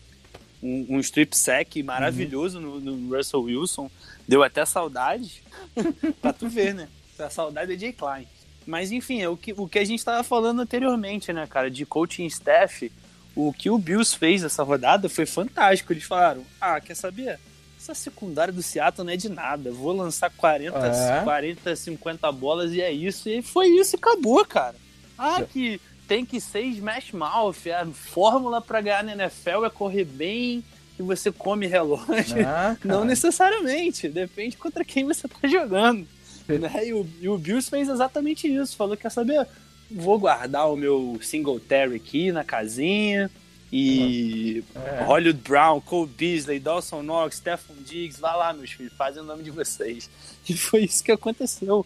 Speaker 2: um, um strip sack maravilhoso no, no Russell Wilson. Deu até saudade pra tu ver, né? A saudade do AJ Klein. Mas enfim, é o que, o que a gente tava falando anteriormente, né, cara, de coaching staff. O que o Bills fez essa rodada foi fantástico. Eles falaram: ah, quer saber? Essa secundária do Seattle não é de nada. Vou lançar 40,
Speaker 1: É.
Speaker 2: 40 50 bolas e é isso. E foi isso e acabou, cara. Ah,
Speaker 1: É.
Speaker 2: que tem que ser smash mouth. A fórmula pra ganhar na NFL é correr bem e você come relógio.
Speaker 1: Ah,
Speaker 2: Não necessariamente, depende contra quem você tá jogando. Né? E, o, e o Bills fez exatamente isso. Falou: quer saber? Vou guardar o meu Singletary aqui na casinha. E
Speaker 1: É.
Speaker 2: Hollywood Brown, Cole Beasley, Dawson Knox, Stephon Diggs, vai lá, meus filhos, fazem o nome de vocês. E foi isso que aconteceu.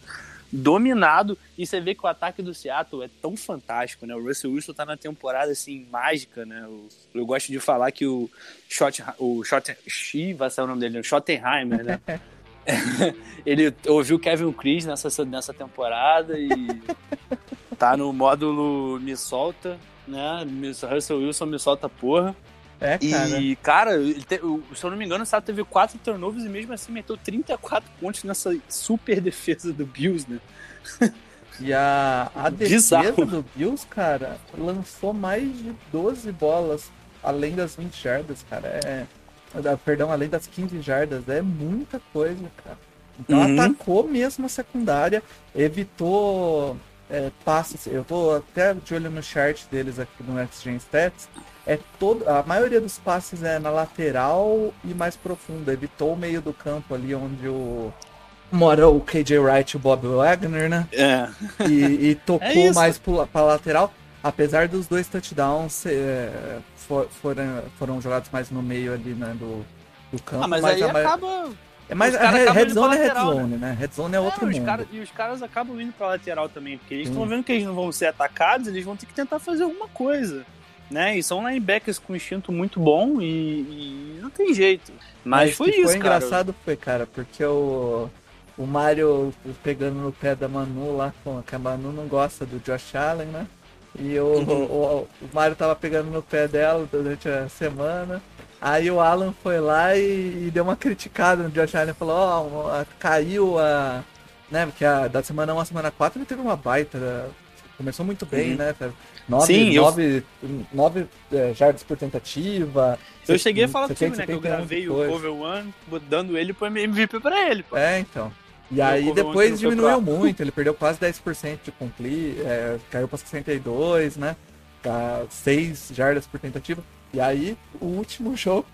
Speaker 2: Dominado, e você vê que o ataque do Seattle é tão fantástico, né? O Russell Wilson tá na temporada assim, mágica, né? Eu, eu gosto de falar que o Shot, o Shot, Shi, vai ser o nome dele, o Schottenheimer, né? Ele ouviu Kevin Chris nessa, nessa temporada e tá no módulo me solta, né? Russell Wilson me solta porra.
Speaker 1: É, cara.
Speaker 2: E, cara, te- se eu não me engano, o Seattle teve quatro turnovers e mesmo assim meteu 34 pontos nessa super defesa do Bills, né?
Speaker 1: E a, a defesa do Bills, cara, lançou mais de 12 bolas além das 20 jardas, cara. É, ah, perdão, além das 15 jardas. É muita coisa, cara. Então
Speaker 2: Uhum.
Speaker 1: atacou mesmo a secundária, evitou é, passes. Eu tô até de olho no chart deles aqui no XG Stats. É todo, a maioria dos passes é na lateral e mais profunda. Evitou o meio do campo ali onde o mora o KJ Wright e o Bob Wagner, né?
Speaker 2: É.
Speaker 1: e, e tocou
Speaker 2: É
Speaker 1: mais pro- pra lateral, apesar dos dois touchdowns é, for- foram, foram jogados mais no meio ali né, do, do campo.
Speaker 2: Ah, mas, aí
Speaker 1: a ma-
Speaker 2: acaba.
Speaker 1: É mais a
Speaker 2: caras
Speaker 1: red, red zone é red
Speaker 2: lateral,
Speaker 1: zone, né? Red zone é outro
Speaker 2: É, os
Speaker 1: mundo.
Speaker 2: cara- e os caras acabam indo pra lateral também, porque eles estão vendo que eles não vão ser atacados, eles vão ter que tentar fazer alguma coisa. Né? E são linebackers com instinto muito bom e, e não tem jeito. Mas,
Speaker 1: Mas
Speaker 2: foi isso,
Speaker 1: foi
Speaker 2: cara.
Speaker 1: engraçado foi, cara, porque o, o Mario pegando no pé da Manu lá, que a Manu não gosta do Josh Allen, né? E o,
Speaker 2: Uhum.
Speaker 1: o, o Mario tava pegando no pé dela durante a semana. Aí o Alan foi lá e, e deu uma criticada no Josh Allen. Falou, ó, oh, caiu a... Né, porque a, da semana 1 à semana 4 ele teve uma baita... Começou muito bem, uhum. né? Nove, Sim, nove, eu... nove é, jardas por tentativa.
Speaker 2: Eu cheguei a falar contigo, né? Que eu gravei o Cover One, dando ele pro MVP pra ele. Pô.
Speaker 1: É, então. E, e aí depois diminuiu muito, ele perdeu quase 10% de cumprir, é, caiu pra 62, né? Tá 6 jardas por tentativa. E aí, o último jogo,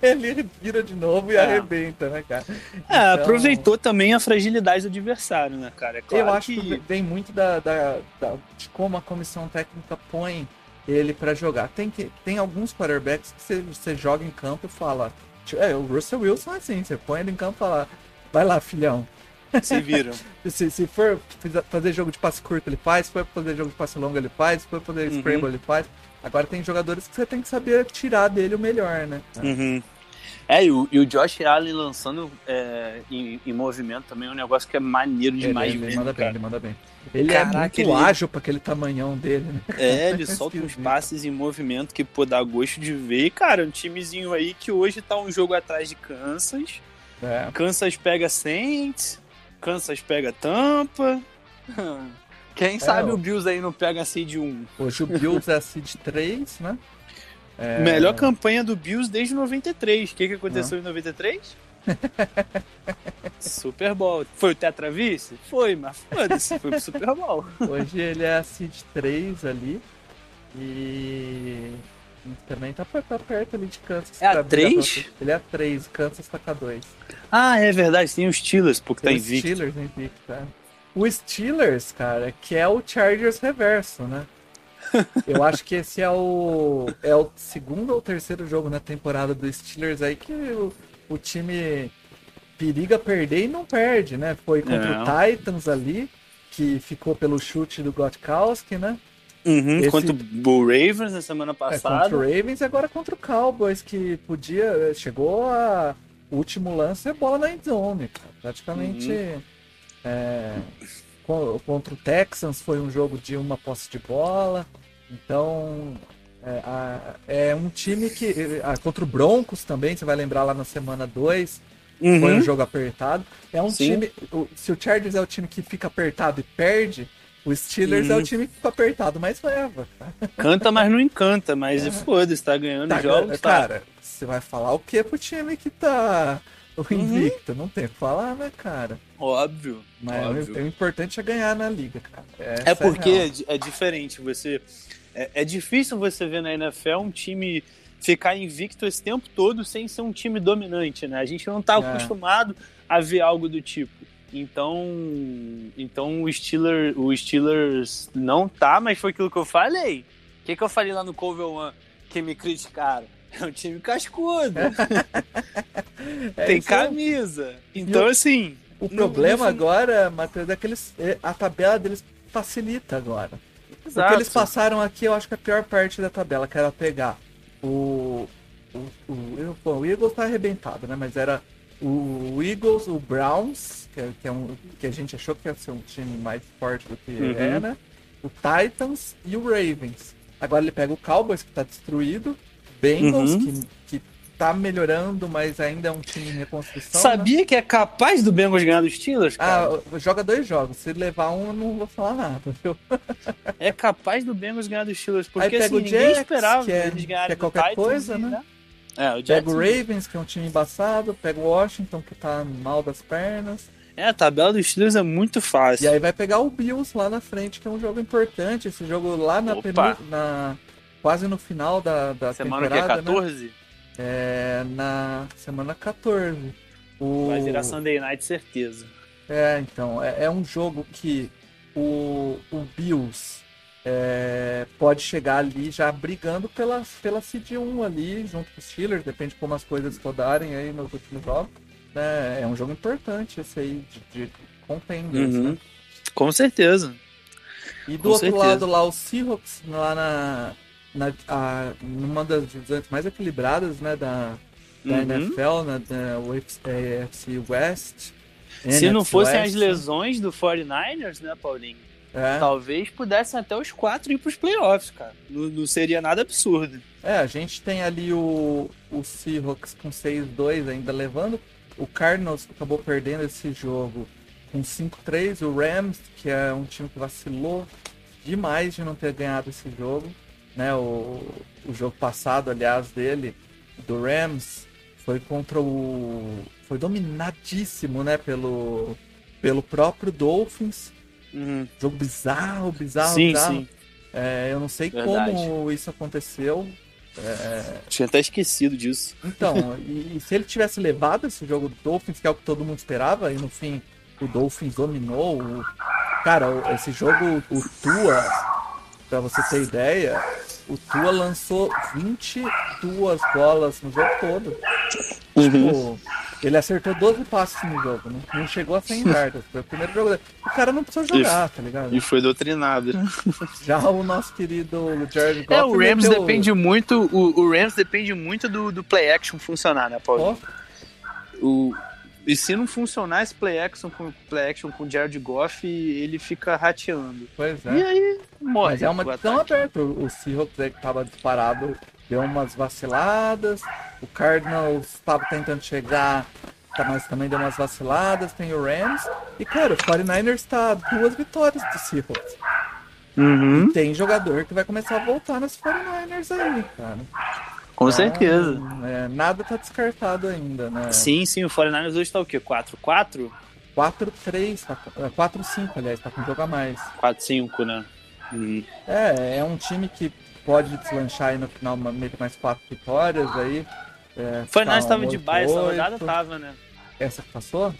Speaker 1: ele vira de novo e é. arrebenta, né, cara? É,
Speaker 2: então... aproveitou também a fragilidade do adversário, né, cara? É
Speaker 1: claro eu acho que... que vem muito da, da, da, de como a comissão técnica põe ele para jogar. Tem, que, tem alguns quarterbacks que você, você joga em campo e fala. É, o Russell Wilson é assim, você põe ele em campo e fala, vai lá, filhão.
Speaker 2: Se viram.
Speaker 1: se, se for fazer jogo de passe curto, ele faz. Se for fazer jogo de passe longo, ele faz. Se for fazer uhum. scramble, ele faz. Agora tem jogadores que você tem que saber tirar dele o melhor, né?
Speaker 2: Uhum. É, e o, e o Josh Allen lançando é, em, em, movimento também é um negócio que é maneiro demais
Speaker 1: ele, ele manda bem, ele manda bem. Ele é Caraca, é muito ele... ágil para aquele tamanhão dele, né?
Speaker 2: É, ele solta uns passes em movimento que, pô, dá gosto de ver. E, cara, um timezinho aí que hoje tá um jogo atrás de Kansas. É. Kansas pega Saints, Kansas pega Tampa. Quem é, sabe o Bills aí não pega a seed 1.
Speaker 1: Hoje o Bills é a seed 3, né?
Speaker 2: É... Melhor campanha do Bills desde 93. O que, que aconteceu em 93? Super Bowl. Foi o Tetra Vice? Foi, mas foda-se, foi pro Super Bowl.
Speaker 1: Hoje ele é a Seed 3 ali. E também tá, tá perto ali de Kansas.
Speaker 2: É a 3?
Speaker 1: Ele é a 3, Kansas tá com a 2.
Speaker 2: Ah, é verdade, tem os Steelers, porque tem tá invicto.
Speaker 1: Os Steelers invicto, é. O Steelers, cara, que é o Chargers reverso, né? Eu acho que esse é o é o segundo ou terceiro jogo na temporada do Steelers aí que o, o time periga perder e não perde, né? Foi contra o Titans ali, que ficou pelo chute do Gotkowski, né?
Speaker 2: Uhum, Esse... Contra o Ravens na semana passada.
Speaker 1: É, contra o Ravens e agora contra o Cowboys, que podia. Chegou a. O último lance é bola na endzone, Praticamente. Uhum. É, contra o Texans foi um jogo de uma posse de bola. Então, é, é um time que. Contra o Broncos também, você vai lembrar lá na semana 2. Uhum. Foi um jogo apertado. É um Sim. time. Se o Chargers é o time que fica apertado e perde, o Steelers uhum. é o time que fica apertado, mas leva.
Speaker 2: Canta, mas não encanta, mas é. foda-se, tá ganhando tá, jogos. Tá.
Speaker 1: Cara, você vai falar o que pro time que tá o uhum. invicto? Uhum. Não tem o que falar, né, cara?
Speaker 2: Óbvio.
Speaker 1: Mas óbvio. O, o, importante é ganhar na liga, cara.
Speaker 2: Essa é porque é, é, diferente. Você. É, é difícil você ver na NFL um time ficar invicto esse tempo todo sem ser um time dominante, né? A gente não tá é. acostumado a ver algo do tipo. Então, então o, Steelers, o Steelers não tá, mas foi aquilo que eu falei. O que, que eu falei lá no Cover One que me criticaram? É um time cascudo. é Tem camisa. Então, assim.
Speaker 1: O problema agora, Matheus, é que eles, é, a tabela deles facilita agora. Exato. O que eles passaram aqui, eu acho que é a pior parte da tabela, que era pegar o. O, o, bom, o Eagles tá arrebentado, né? Mas era o Eagles, o Browns, que é, que, é um, que a gente achou que ia ser um time mais forte do que uhum. é, né? O Titans e o Ravens. Agora ele pega o Cowboys, que tá destruído, Bengals, uhum. que, que tá melhorando, mas ainda é um time em reconstrução.
Speaker 2: Sabia
Speaker 1: né?
Speaker 2: que é capaz do Bengals ganhar dos Steelers, cara?
Speaker 1: Ah, joga dois jogos. Se levar um, eu não vou falar nada, viu?
Speaker 2: é capaz do Bengals ganhar dos Steelers, porque assim, ninguém Jets, esperava
Speaker 1: que é,
Speaker 2: eles ganharem
Speaker 1: que é qualquer
Speaker 2: Titans,
Speaker 1: coisa, né? né?
Speaker 2: É, o
Speaker 1: pega o Ravens, que é um time embaçado, pega o Washington, que tá mal das pernas.
Speaker 2: É, a tabela dos Steelers é muito fácil.
Speaker 1: E aí vai pegar o Bills lá na frente, que é um jogo importante. Esse jogo lá na, na quase no final da, da
Speaker 2: semana
Speaker 1: temporada.
Speaker 2: Semana que é 14? Né?
Speaker 1: É, na semana 14. O...
Speaker 2: Vai virar Sunday Night, certeza.
Speaker 1: É, então, é, é um jogo que o, o Bills é, pode chegar ali já brigando pela, pela Cid 1 ali, junto com os Steelers, depende de como as coisas rodarem aí nos últimos jogos. Né? É um jogo importante esse aí de, de contenders, uhum. né?
Speaker 2: Com certeza.
Speaker 1: E do com outro certeza. lado lá, o Seahawks lá na, na a, numa das divisões mais equilibradas né, da, da uhum. NFL, né, da UFC West.
Speaker 2: Se não fossem as lesões do 49ers, né, Paulinho? é. talvez pudessem até os quatro ir para os playoffs, cara. Não, não, seria nada absurdo.
Speaker 1: É, a gente tem ali o, o Seahawks com 6-2 ainda levando. O Cardinals acabou perdendo esse jogo com 5-3. O Rams, que é um time que vacilou demais de não ter ganhado esse jogo. Né? O, o jogo passado, aliás, dele, do Rams, foi contra o. Foi dominadíssimo, né? Pelo, pelo próprio Dolphins.
Speaker 2: Uhum.
Speaker 1: Jogo bizarro, bizarro,
Speaker 2: sim,
Speaker 1: bizarro.
Speaker 2: Sim.
Speaker 1: É, eu não sei Verdade. como isso aconteceu. É...
Speaker 2: Tinha até esquecido disso.
Speaker 1: Então, e, e, se ele tivesse levado esse jogo do Dolphins, que é o que todo mundo esperava, e no fim o Dolphins dominou. O... Cara, esse jogo, o Tua, pra você ter ideia, o Tua lançou 22 bolas no jogo todo. Uhum. Tipo, ele acertou 12 passes no jogo, né? Não chegou a 100 yardas. Foi o primeiro jogo dele. O cara não precisou jogar,
Speaker 2: e,
Speaker 1: tá ligado?
Speaker 2: E foi doutrinado.
Speaker 1: Já o nosso querido Jared
Speaker 2: Goff. É, o Rams meteu... depende muito. O, o, Rams depende muito do, do play action funcionar, né, Paulo? Oh. O, e se não funcionar esse play action com play action com Jared Goff, ele fica rateando.
Speaker 1: Pois é.
Speaker 2: E aí morre. Mas
Speaker 1: é uma questão aberta. O Seahawks aí que tava disparado deu umas vaciladas. O Cardinals estava tentando chegar, tá, mas também deu umas vaciladas. Tem o Rams. E, cara, o 49ers está duas vitórias do Seahawks.
Speaker 2: Uhum.
Speaker 1: E tem jogador que vai começar a voltar nos 49ers aí, cara.
Speaker 2: Com então, certeza.
Speaker 1: É, nada tá descartado ainda, né?
Speaker 2: Sim, sim, o 49ers hoje tá o quê? 4-4?
Speaker 1: 4-3, 4-5, aliás, tá com jogo a mais.
Speaker 2: 4-5, né? Uhum.
Speaker 1: É, é um time que pode deslanchar aí no final, meio mais quatro vitórias aí.
Speaker 2: É, Foi nós estava de baixo, essa rodada tava, né?
Speaker 1: Essa que passou?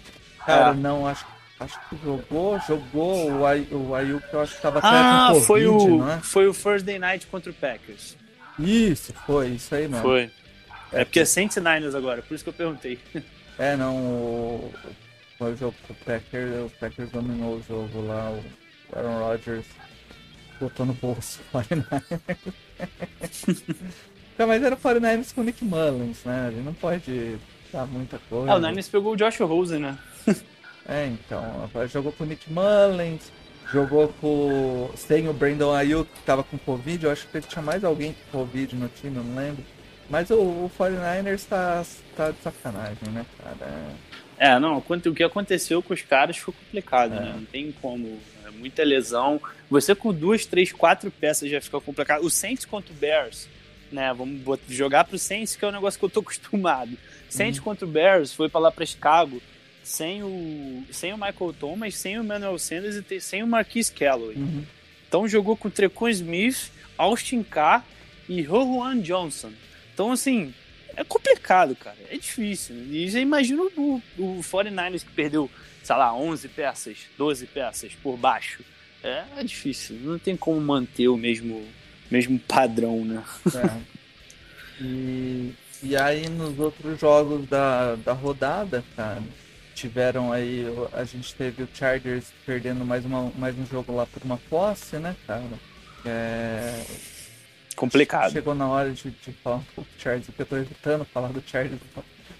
Speaker 1: Cara, é. não, acho, acho que jogou, jogou o, Ay, o Ayuk, eu acho que tava até ah, com Covid,
Speaker 2: foi o,
Speaker 1: é?
Speaker 2: foi o Thursday Night contra o Packers.
Speaker 1: Isso, foi, isso aí mesmo.
Speaker 2: Foi. É, é porque é Saints Niners agora, por isso que eu perguntei.
Speaker 1: É, não, o, foi o jogo o Packers, o Packers dominou o jogo lá, o Aaron Rodgers botou no bolso o 49ers. mas era o 49ers com o Nick Mullins, né? Ele não pode dar muita coisa.
Speaker 2: Ah, o Niners pegou o Josh Rosen, né?
Speaker 1: é, então. Jogou com o Nick Mullins, jogou com. Sem o Brandon Ayuk, que tava com Covid. Eu acho que tinha mais alguém com Covid no time, eu não lembro. Mas o, o 49ers tá, tá de sacanagem, né, cara?
Speaker 2: É, não, o que aconteceu com os caras foi complicado, é. né? Não tem como muita lesão. Você com duas, três, quatro peças já fica complicado. O Saints contra o Bears, né? Vamos jogar pro Saints, que é um negócio que eu tô acostumado. Saints uhum. contra o Bears foi para lá para Chicago sem o, sem o Michael Thomas, sem o Manuel Sanders e sem o Marquis Calloway. Uhum. Então jogou com Trecon Smith, Austin Carr e Rowan Johnson. Então, assim, é complicado, cara. É difícil. E já imagino o, o 49ers que perdeu sei lá, 11 peças, 12 peças por baixo. É, é difícil, não tem como manter o mesmo, mesmo padrão, né?
Speaker 1: É. E, e aí nos outros jogos da, da rodada, cara, tiveram aí, a gente teve o Chargers perdendo mais, uma, mais um jogo lá por uma posse, né, cara? É...
Speaker 2: Complicado.
Speaker 1: Chegou na hora de, de falar um pouco do Chargers, porque eu tô evitando falar do Chargers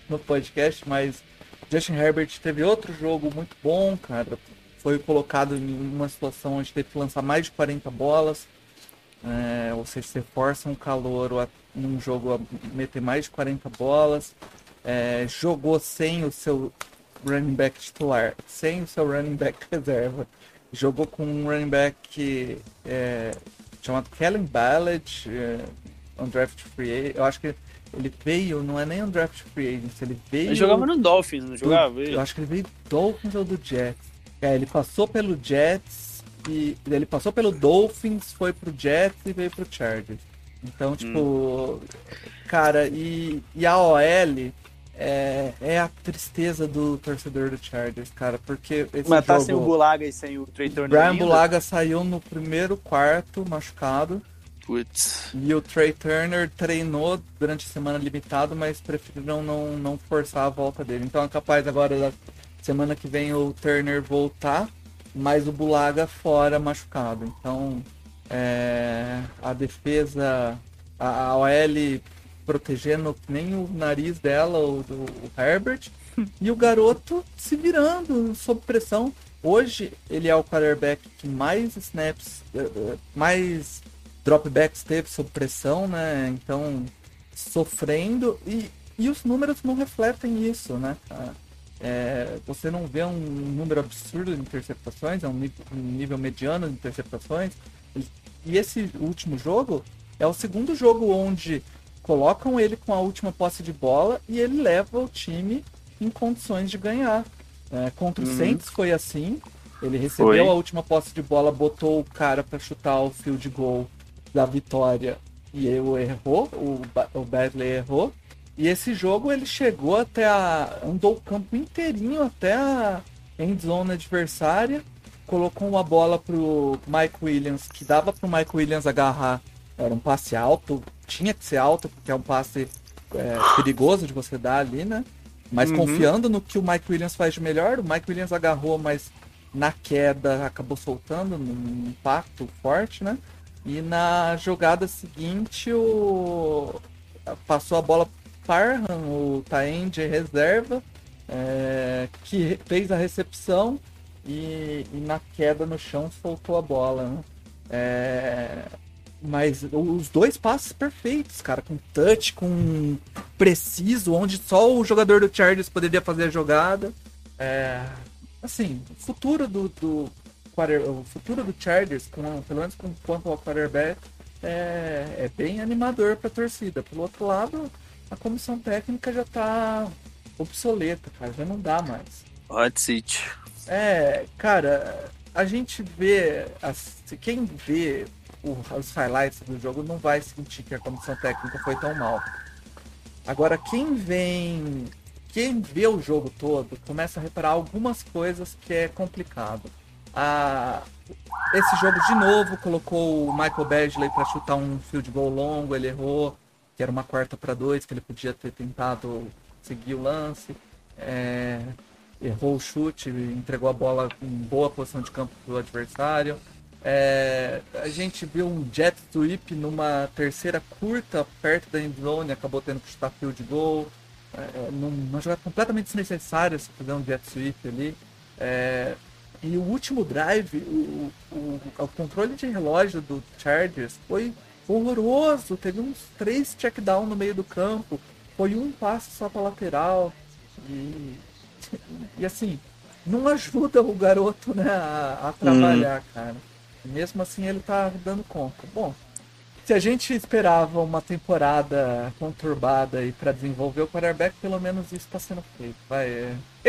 Speaker 1: no podcast, mas Justin Herbert teve outro jogo muito bom, cara. Foi colocado em uma situação onde teve que lançar mais de 40 bolas. É, ou seja, você força um calor num jogo a meter mais de 40 bolas. É, jogou sem o seu running back titular, sem o seu running back reserva. Jogou com um running back é, chamado Kellen Ballard, é, um draft free. Eu acho que ele veio, não é nem um draft free agent, ele veio. Ele
Speaker 2: jogava no Dolphins, não jogava?
Speaker 1: Do, eu acho que ele veio do Dolphins ou do Jets. É, ele passou pelo Jets e ele passou pelo Dolphins, foi pro Jets e veio pro Chargers. Então, tipo, hum. cara, e, e a OL é, é a tristeza do torcedor do Chargers, cara, porque esse
Speaker 2: Mas tá
Speaker 1: jogo,
Speaker 2: sem o Bulaga e sem o Trey Turner
Speaker 1: Brian Bulaga saiu no primeiro quarto machucado.
Speaker 2: Putz.
Speaker 1: E o Trey Turner treinou durante a semana limitado, mas preferiram não, não forçar a volta dele. Então é capaz agora da semana que vem o Turner voltar, mas o Bulaga fora machucado. Então é, a defesa, a, a OL protegendo nem o nariz dela, o do Herbert, e o garoto se virando sob pressão. Hoje ele é o quarterback que mais snaps, eh, eh, mais dropbacks teve sob pressão, né? Então, sofrendo e, e os números não refletem isso, né? É, você não vê um número absurdo de interceptações, é um nível mediano de interceptações. E esse último jogo é o segundo jogo onde colocam ele com a última posse de bola e ele leva o time em condições de ganhar. É, contra o uhum. Saints foi assim. Ele recebeu foi. a última posse de bola, botou o cara para chutar o field goal da vitória e eu errou, o, o Badley errou. E esse jogo ele chegou até a. andou o campo inteirinho até a endzone adversária, colocou uma bola pro Mike Williams, que dava pro Mike Williams agarrar. Era um passe alto, tinha que ser alto, porque é um passe é, perigoso de você dar ali, né? Mas uhum. confiando no que o Mike Williams faz de melhor, o Mike Williams agarrou, mas na queda acabou soltando num impacto forte, né? E na jogada seguinte o passou a bola Parham, o Taend reserva, é... que fez a recepção e... e, na queda no chão soltou a bola. Né? É... Mas os dois passes perfeitos, cara, com touch, com preciso, onde só o jogador do Chargers poderia fazer a jogada. É, assim, o futuro do, do o futuro do Chargers, com, pelo menos com quanto ao quarterback, é, é bem animador para a torcida. Pelo outro lado, a comissão técnica já tá obsoleta, cara, já não dá mais.
Speaker 2: Hot seat.
Speaker 1: É, cara, a gente vê, quem vê os highlights do jogo não vai sentir que a comissão técnica foi tão mal. Agora, quem vem. Quem vê o jogo todo começa a reparar algumas coisas que é complicado. Ah, esse jogo de novo colocou o Michael Badgley para chutar um field goal longo, ele errou, que era uma quarta para dois, que ele podia ter tentado seguir o lance. É, errou o chute, entregou a bola em boa posição de campo para o adversário. É, a gente viu um jet sweep numa terceira curta perto da endzone, acabou tendo que chutar field goal. É, numa jogada completamente desnecessária se fazer um jet sweep ali. É, e o último drive, o, o, o, controle de relógio do Chargers foi horroroso. Teve uns três checkdown no meio do campo. Foi um passe só para lateral. E, e assim, não ajuda o garoto né, a, a trabalhar, hum. cara. Mesmo assim, ele tá dando conta. Bom, se a gente esperava uma temporada conturbada e para desenvolver o quarterback, pelo menos isso está sendo feito. Vai. É,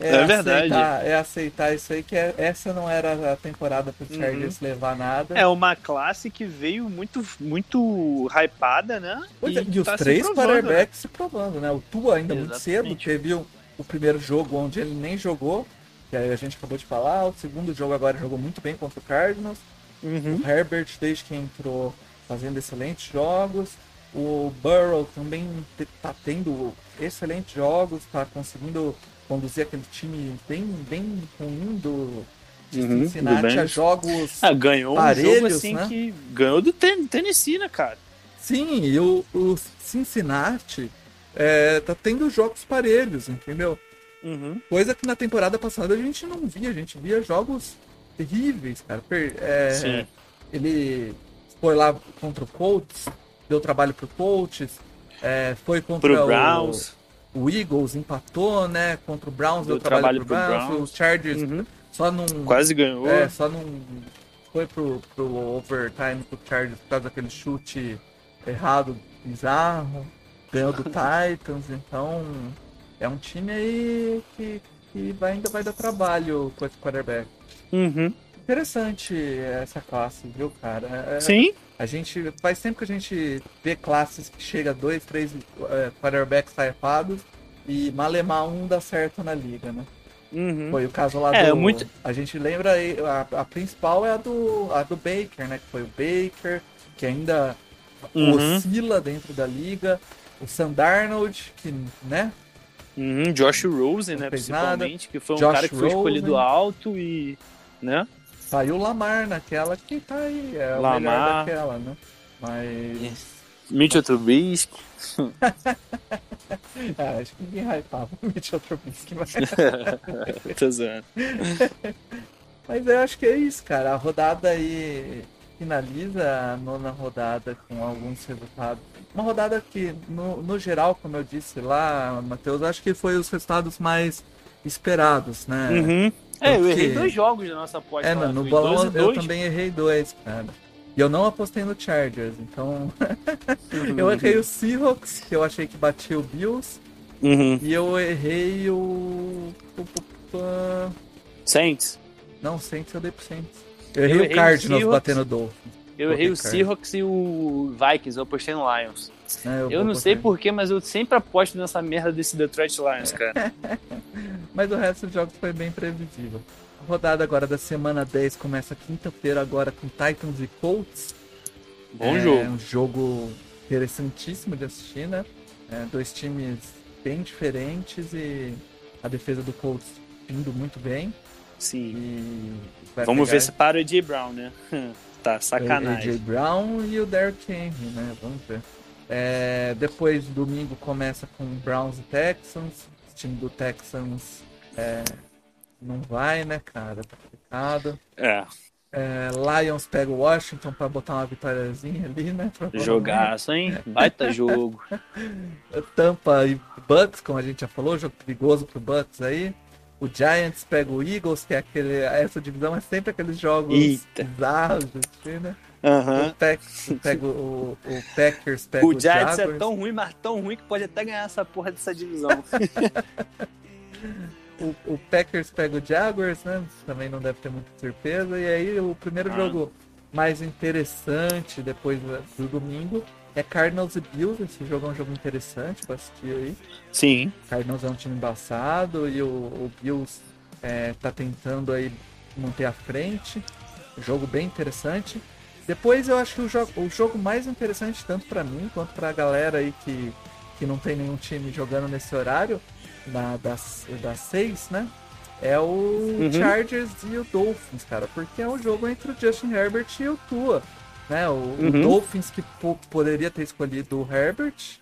Speaker 2: é, é verdade.
Speaker 1: Aceitar, é aceitar isso aí, que é, essa não era a temporada para o Chargers uhum. levar nada.
Speaker 2: É uma classe que veio muito, muito hypada, né?
Speaker 1: Pois e, é, e os tá três quarterbacks né? se provando, né? O Tua ainda Exatamente. muito cedo, teve o, o primeiro jogo onde ele nem jogou que a gente acabou de falar. O segundo jogo agora jogou muito bem contra o Cardinals. Uhum. O Herbert, desde que entrou, fazendo excelentes jogos. O Burrow também está tendo excelentes jogos, está conseguindo conduzir aquele time bem, bem ruim do, de uhum, Cincinnati a jogos
Speaker 2: ah, ganhou
Speaker 1: parelhos,
Speaker 2: um jogo assim né? que ganhou do Tennessee, né, cara?
Speaker 1: Sim, e o, o Cincinnati é, tá tendo jogos parelhos, entendeu? Uhum. Coisa que na temporada passada a gente não via, a gente via jogos terríveis, cara. É, ele foi lá contra o Colts, deu trabalho pro Colts, é, foi contra
Speaker 2: pro Browns.
Speaker 1: O, o, Eagles, empatou, né? Contra o Browns, deu, deu trabalho, trabalho pro, Browns. Browns. Os Chargers uhum. só não.
Speaker 2: Quase ganhou.
Speaker 1: É, só não foi pro, pro overtime pro Chargers por causa daquele chute errado, bizarro. Ganhou do Titans, então é um time aí que, que vai, ainda vai dar trabalho com esse quarterback.
Speaker 2: Uhum.
Speaker 1: Interessante essa classe, viu, cara? É,
Speaker 2: Sim.
Speaker 1: A gente. Faz tempo que a gente vê classes que chega dois, três é, quarterbacks taipados e malemar um dá certo na liga, né?
Speaker 2: Uhum.
Speaker 1: Foi o caso lá é, do. Muito... A gente lembra aí, a, a, principal é a do, a do Baker, né? Que foi o Baker, que ainda uhum. oscila dentro da liga. O Sandarnold, que, né?
Speaker 2: Uhum, Josh Rosen, né, principalmente, nada. que foi um Josh cara que foi escolhido alto e, né?
Speaker 1: Saiu o Lamar naquela que tá aí, é Lamar. o melhor daquela, né? Mas
Speaker 2: Mitchell Trubisky.
Speaker 1: ah, acho que ninguém hypava o Mitchell Trubisky, mas...
Speaker 2: Tô zoando.
Speaker 1: mas eu acho que é isso, cara. A rodada aí finaliza a nona rodada com alguns resultados. Uma rodada que, no, no geral, como eu disse lá, Matheus, acho que foi os resultados mais esperados, né?
Speaker 2: Uhum. É, eu errei dois jogos da nossa aposta.
Speaker 1: É, no, no bolão eu dois. também errei dois, cara. E eu não apostei no Chargers, então. eu errei o Seahawks, que eu achei que batia o Bills.
Speaker 2: Uhum.
Speaker 1: E eu errei o.
Speaker 2: Saints.
Speaker 1: Não, Saints eu dei pro Saints. Eu errei, eu errei o Cardinals batendo o Dolphins.
Speaker 2: Eu errei o Seahawks e o Vikings, eu apostei no Lions. É, eu, eu não sei porquê, mas eu sempre aposto nessa merda desse Detroit Lions, cara.
Speaker 1: mas o resto dos jogos foi bem previsível. A rodada agora da semana 10 começa quinta-feira agora com Titans e Colts.
Speaker 2: Bom é, jogo.
Speaker 1: É um jogo interessantíssimo de assistir, né? É, dois times bem diferentes e a defesa do Colts indo muito bem.
Speaker 2: Sim. Vamos ver se para o AJ Brown, né? tá, sacanagem.
Speaker 1: O AJ Brown e o Derrick Henry, né? Vamos ver. É, depois, domingo, começa com Browns e Texans. O time do Texans é, não vai, né, cara? Tá complicado.
Speaker 2: É.
Speaker 1: É, Lions pega o Washington para botar uma vitóriazinha ali, né?
Speaker 2: Jogaço, hein? Baita jogo.
Speaker 1: Tampa e Bucks, como a gente já falou, jogo perigoso pro Bucks aí. O Giants pega o Eagles, que é aquele. Essa divisão é sempre aqueles jogos
Speaker 2: Eita.
Speaker 1: bizarros, assim, né?
Speaker 2: Uhum.
Speaker 1: O, Packers pega o, o Packers pega
Speaker 2: o,
Speaker 1: o
Speaker 2: Giants
Speaker 1: Jaguars.
Speaker 2: é tão ruim, mas tão ruim que pode até ganhar essa porra dessa divisão.
Speaker 1: o, o, Packers pega o Jaguars, né? Também não deve ter muita surpresa. E aí o primeiro ah. jogo mais interessante depois do domingo é Cardinals e Bills. Esse jogo é um jogo interessante pra assistir aí.
Speaker 2: Sim.
Speaker 1: Cardinals é um time embaçado e o, o Bills é, tá tentando aí manter a frente. Jogo bem interessante. Depois eu acho que o jogo, o jogo mais interessante, tanto para mim quanto pra galera aí que, que não tem nenhum time jogando nesse horário, na, das, das seis, né? É o uhum. Chargers e o Dolphins, cara. Porque é um jogo entre o Justin Herbert e o Tua. Né? O, uhum. o Dolphins que poderia ter escolhido o Herbert,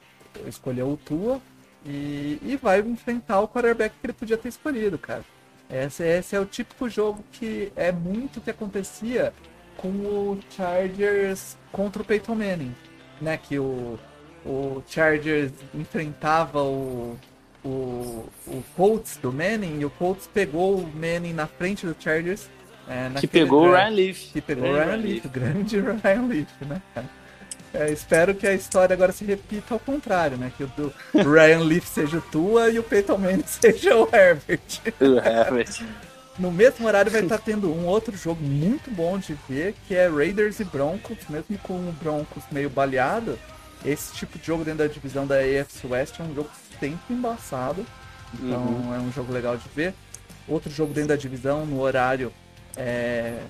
Speaker 1: escolheu o Tua. E, e vai enfrentar o quarterback que ele podia ter escolhido, cara. Esse, esse é o típico jogo que é muito o que acontecia com o Chargers contra o Peyton Manning, né? Que o, o Chargers enfrentava o, o, o Colts do Manning e o Colts pegou o Manning na frente do Chargers.
Speaker 2: É, que pegou o Ryan Leaf.
Speaker 1: Que pegou o Ryan Leaf, o grande Ryan Leaf, né, É, espero que a história agora se repita ao contrário, né? Que o do Ryan Leaf seja o Tua e o Peyton Manning seja o Herbert.
Speaker 2: O Herbert.
Speaker 1: No mesmo horário vai estar tendo um outro jogo muito bom de ver, que é Raiders e Broncos, mesmo com o Broncos meio baleado. Esse tipo de jogo dentro da divisão da AFC West é um jogo sempre embaçado. Então uhum. é um jogo legal de ver. Outro jogo dentro da divisão, no horário, é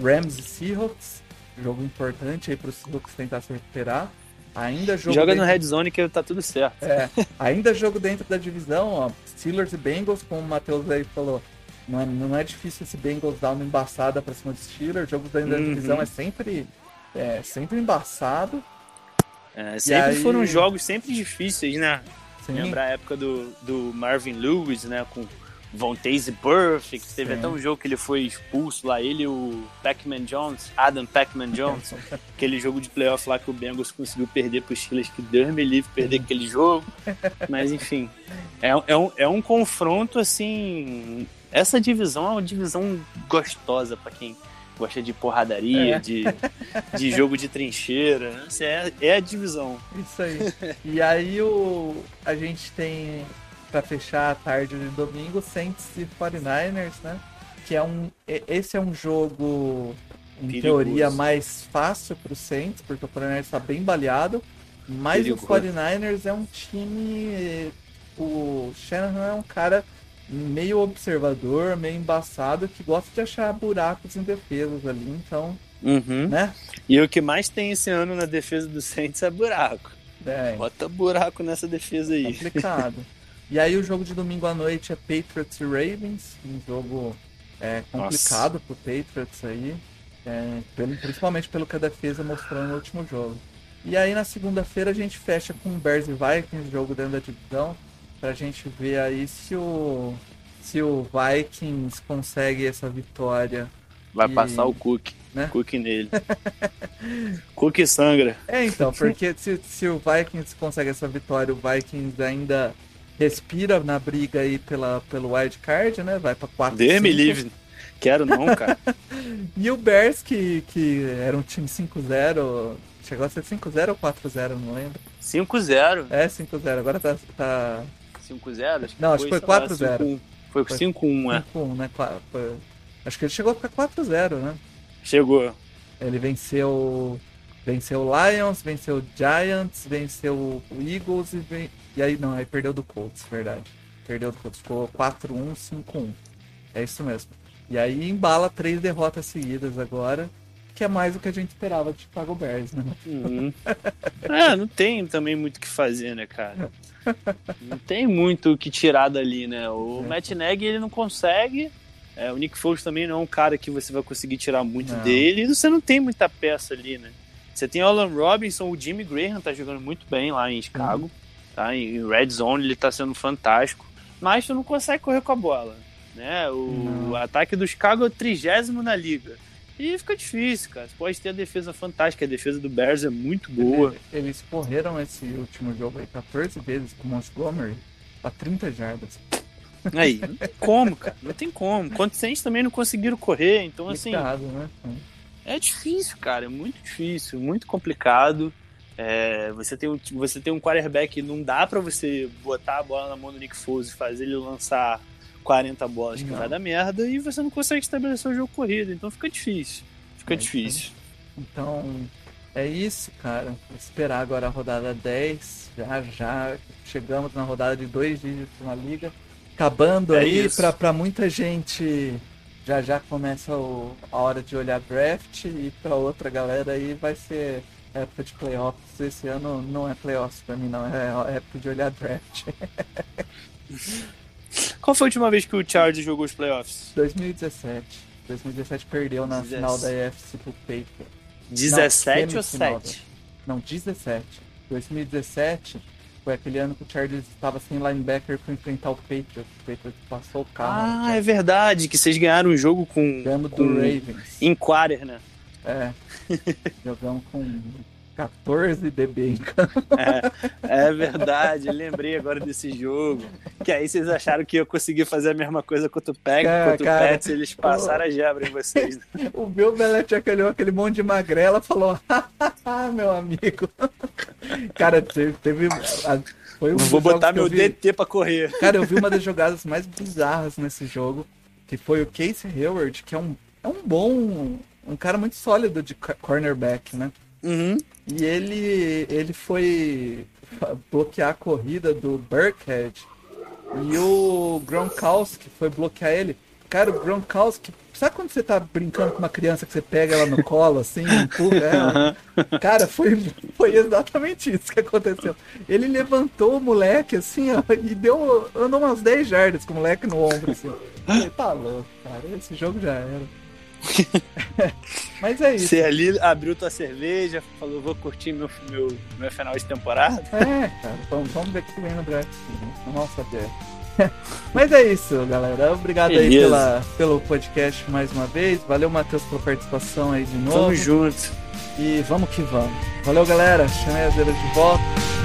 Speaker 1: Rams e Seahawks. Jogo importante aí para os Seahawks tentar se recuperar. Ainda jogo
Speaker 2: Joga dentro... no Red Zone que tá tudo certo.
Speaker 1: É, ainda jogo dentro da divisão, ó. Steelers e Bengals, como o Matheus aí falou não é, não é difícil esse Bengals dar uma embaçada pra cima do Steelers. Jogos da uhum. divisão é sempre, é sempre embaçado.
Speaker 2: É, sempre aí... foram jogos sempre difíceis, né? Sim. Lembra a época do, do Marvin Lewis, né? Com Vontaze Perfect. Teve Sim. até um jogo que ele foi expulso lá. Ele e o Pac-Man Jones, Adam Pac-Man Jones. aquele jogo de playoff lá que o Bengals conseguiu perder pro Steelers. Que Deus me livre perder aquele jogo. Mas enfim, é, é, um, é um confronto assim essa divisão é uma divisão gostosa para quem gosta de porradaria, é. de, de jogo de trincheira. Né? É, é a divisão.
Speaker 1: Isso aí. E aí o, a gente tem, para fechar a tarde de domingo, Saints e 49ers, né? Que é um. Esse é um jogo, em Perigoso. teoria, mais fácil para o Saints, porque o 49ers está bem baleado. Mas Perigoso. o 49ers é um time. O Shanahan é um cara meio observador, meio embaçado, que gosta de achar buracos em defesas ali, então.
Speaker 2: Uhum.
Speaker 1: Né?
Speaker 2: E o que mais tem esse ano na defesa do Saints é buraco. É. Bota buraco nessa defesa aí.
Speaker 1: Complicado. e aí o jogo de domingo à noite é Patriots e Ravens, um jogo é, complicado Nossa. pro Patriots aí. É, pelo, principalmente pelo que a defesa mostrou no último jogo. E aí na segunda-feira a gente fecha com o Bears e Vikings, jogo dentro da divisão, pra gente ver aí se o se o Vikings consegue essa vitória.
Speaker 2: Vai
Speaker 1: E-
Speaker 2: passar o Cook.
Speaker 1: né?
Speaker 2: Cook nele. Cook sangra.
Speaker 1: É, então, porque se, se o Vikings consegue essa vitória, o Vikings ainda respira na briga aí pela, pelo wild card, né? Vai pra 4
Speaker 2: Deus me livre. Quero não, cara.
Speaker 1: E o Bears, que, que era um time 5-0, chegou a ser 5-0 ou 4-0, não lembro.
Speaker 2: 5-0.
Speaker 1: É, 5-0, agora tá, tá
Speaker 2: 5-0? Acho que
Speaker 1: Não, acho que foi
Speaker 2: sei lá,
Speaker 1: 4-0.
Speaker 2: 5-1. Foi
Speaker 1: Foi.
Speaker 2: 5-1, é.
Speaker 1: 5-1, né? Foi- Acho que ele chegou a ficar 4-0, né?
Speaker 2: Chegou.
Speaker 1: Ele venceu venceu o Lions, venceu o Giants, venceu o Eagles e, ven- e aí não, aí perdeu do Colts, verdade. Perdeu do Colts, ficou 4-1, 5-1. É isso mesmo. E aí embala três derrotas seguidas agora, que é mais do que a gente esperava de Chicago Bears, né?
Speaker 2: Uhum. É, não tem também muito o que fazer, né, cara? Não tem muito o que tirar dali, né? O
Speaker 1: É.
Speaker 2: Matt Nagy, ele não consegue. É, o Nick Foles também não é um cara que você vai conseguir tirar muito
Speaker 1: Não.
Speaker 2: dele. E você não tem muita peça ali, né? Você tem o Alan Robinson, o Jimmy Graham tá jogando muito bem lá em Chicago.
Speaker 1: Uhum.
Speaker 2: Tá? Em Red Zone ele tá sendo fantástico. Mas tu não consegue correr com a bola. Né? O
Speaker 1: Não.
Speaker 2: ataque do Chicago é o trigésimo na liga. E fica difícil, cara. Você pode ter a defesa fantástica. A defesa do Bears é muito boa.
Speaker 1: Eles correram esse último jogo aí 14 vezes com o Montgomery pra 30 jardas.
Speaker 2: Aí, não tem como, cara. Não tem como. Quantos Saints também não conseguiram correr. Então, assim,
Speaker 1: Complicado, né?
Speaker 2: é difícil, cara. É muito difícil, muito complicado. É, você, tem um, você tem um quarterback, não dá pra você botar a bola na mão do Nick Foles e fazer ele lançar 40 bolas, que
Speaker 1: Não.
Speaker 2: vai dar merda, e você não consegue estabelecer o jogo corrido. Então fica difícil. Fica
Speaker 1: É,
Speaker 2: difícil.
Speaker 1: Então, é isso, cara. Esperar agora a rodada 10. Já, já chegamos na rodada de dois dígitos na liga. Acabando
Speaker 2: É
Speaker 1: aí,
Speaker 2: isso.
Speaker 1: pra, muita gente, já já começa o- a hora de olhar draft. E pra outra galera aí vai ser época de playoffs. Esse ano não é playoffs pra mim, não. É época de olhar draft.
Speaker 2: Qual foi a última vez que o Chargers jogou os playoffs?
Speaker 1: 2017. 2017 perdeu na
Speaker 2: Dezesse-
Speaker 1: final da EFC pro Patriots.
Speaker 2: 17 ou
Speaker 1: semifinal,
Speaker 2: 7?
Speaker 1: Não, 17. 2017 foi aquele ano que o Chargers estava sem linebacker para enfrentar o Patriots. O Patriots passou o carro.
Speaker 2: Ah, é verdade, que vocês ganharam um jogo com,
Speaker 1: Ganhamos do
Speaker 2: com
Speaker 1: Ravens.
Speaker 2: Inquirer, né?
Speaker 1: É. Jogamos com 14 DB em campo.
Speaker 2: É, é verdade, eu lembrei agora desse jogo. Que aí vocês acharam que ia conseguir fazer a mesma coisa contra o
Speaker 1: cara,
Speaker 2: o Pets, eles passaram a gebra em vocês. né?
Speaker 1: O Bill Belichick olhou aquele monte de magrela e falou: "Ah, meu amigo. Cara, teve. teve a- foi um
Speaker 2: Vou botar
Speaker 1: eu
Speaker 2: meu DT pra correr.
Speaker 1: Cara, eu vi uma das jogadas mais bizarras nesse jogo, que foi o Casey Hayward, que é um, é um bom, um cara muito sólido de cornerback, né?
Speaker 2: Uhum.
Speaker 1: E ele, ele foi bloquear a corrida do Burkhead e o Gronkowski foi bloquear ele. Cara, o Gronkowski, sabe quando você tá brincando com uma criança que você pega ela no colo assim, empurra ela? Cara, foi, foi exatamente isso que aconteceu. Ele levantou o moleque assim, ó, e deu, andou umas 10 jardas com o moleque no ombro assim. Falei, tá louco, cara, esse jogo já era. Mas é isso.
Speaker 2: Você ali abriu tua cerveja, falou, vou curtir meu, meu, meu final de temporada.
Speaker 1: É, cara, vamos, vamos ver o que vem no draft. sim, Vamos saber. Mas é isso, galera. Obrigado aí pela, pelo podcast mais uma vez. Valeu, Matheus, pela participação aí de novo.
Speaker 2: Tamo junto.
Speaker 1: E vamos que vamos. Valeu, galera. Chamei a Zera de volta.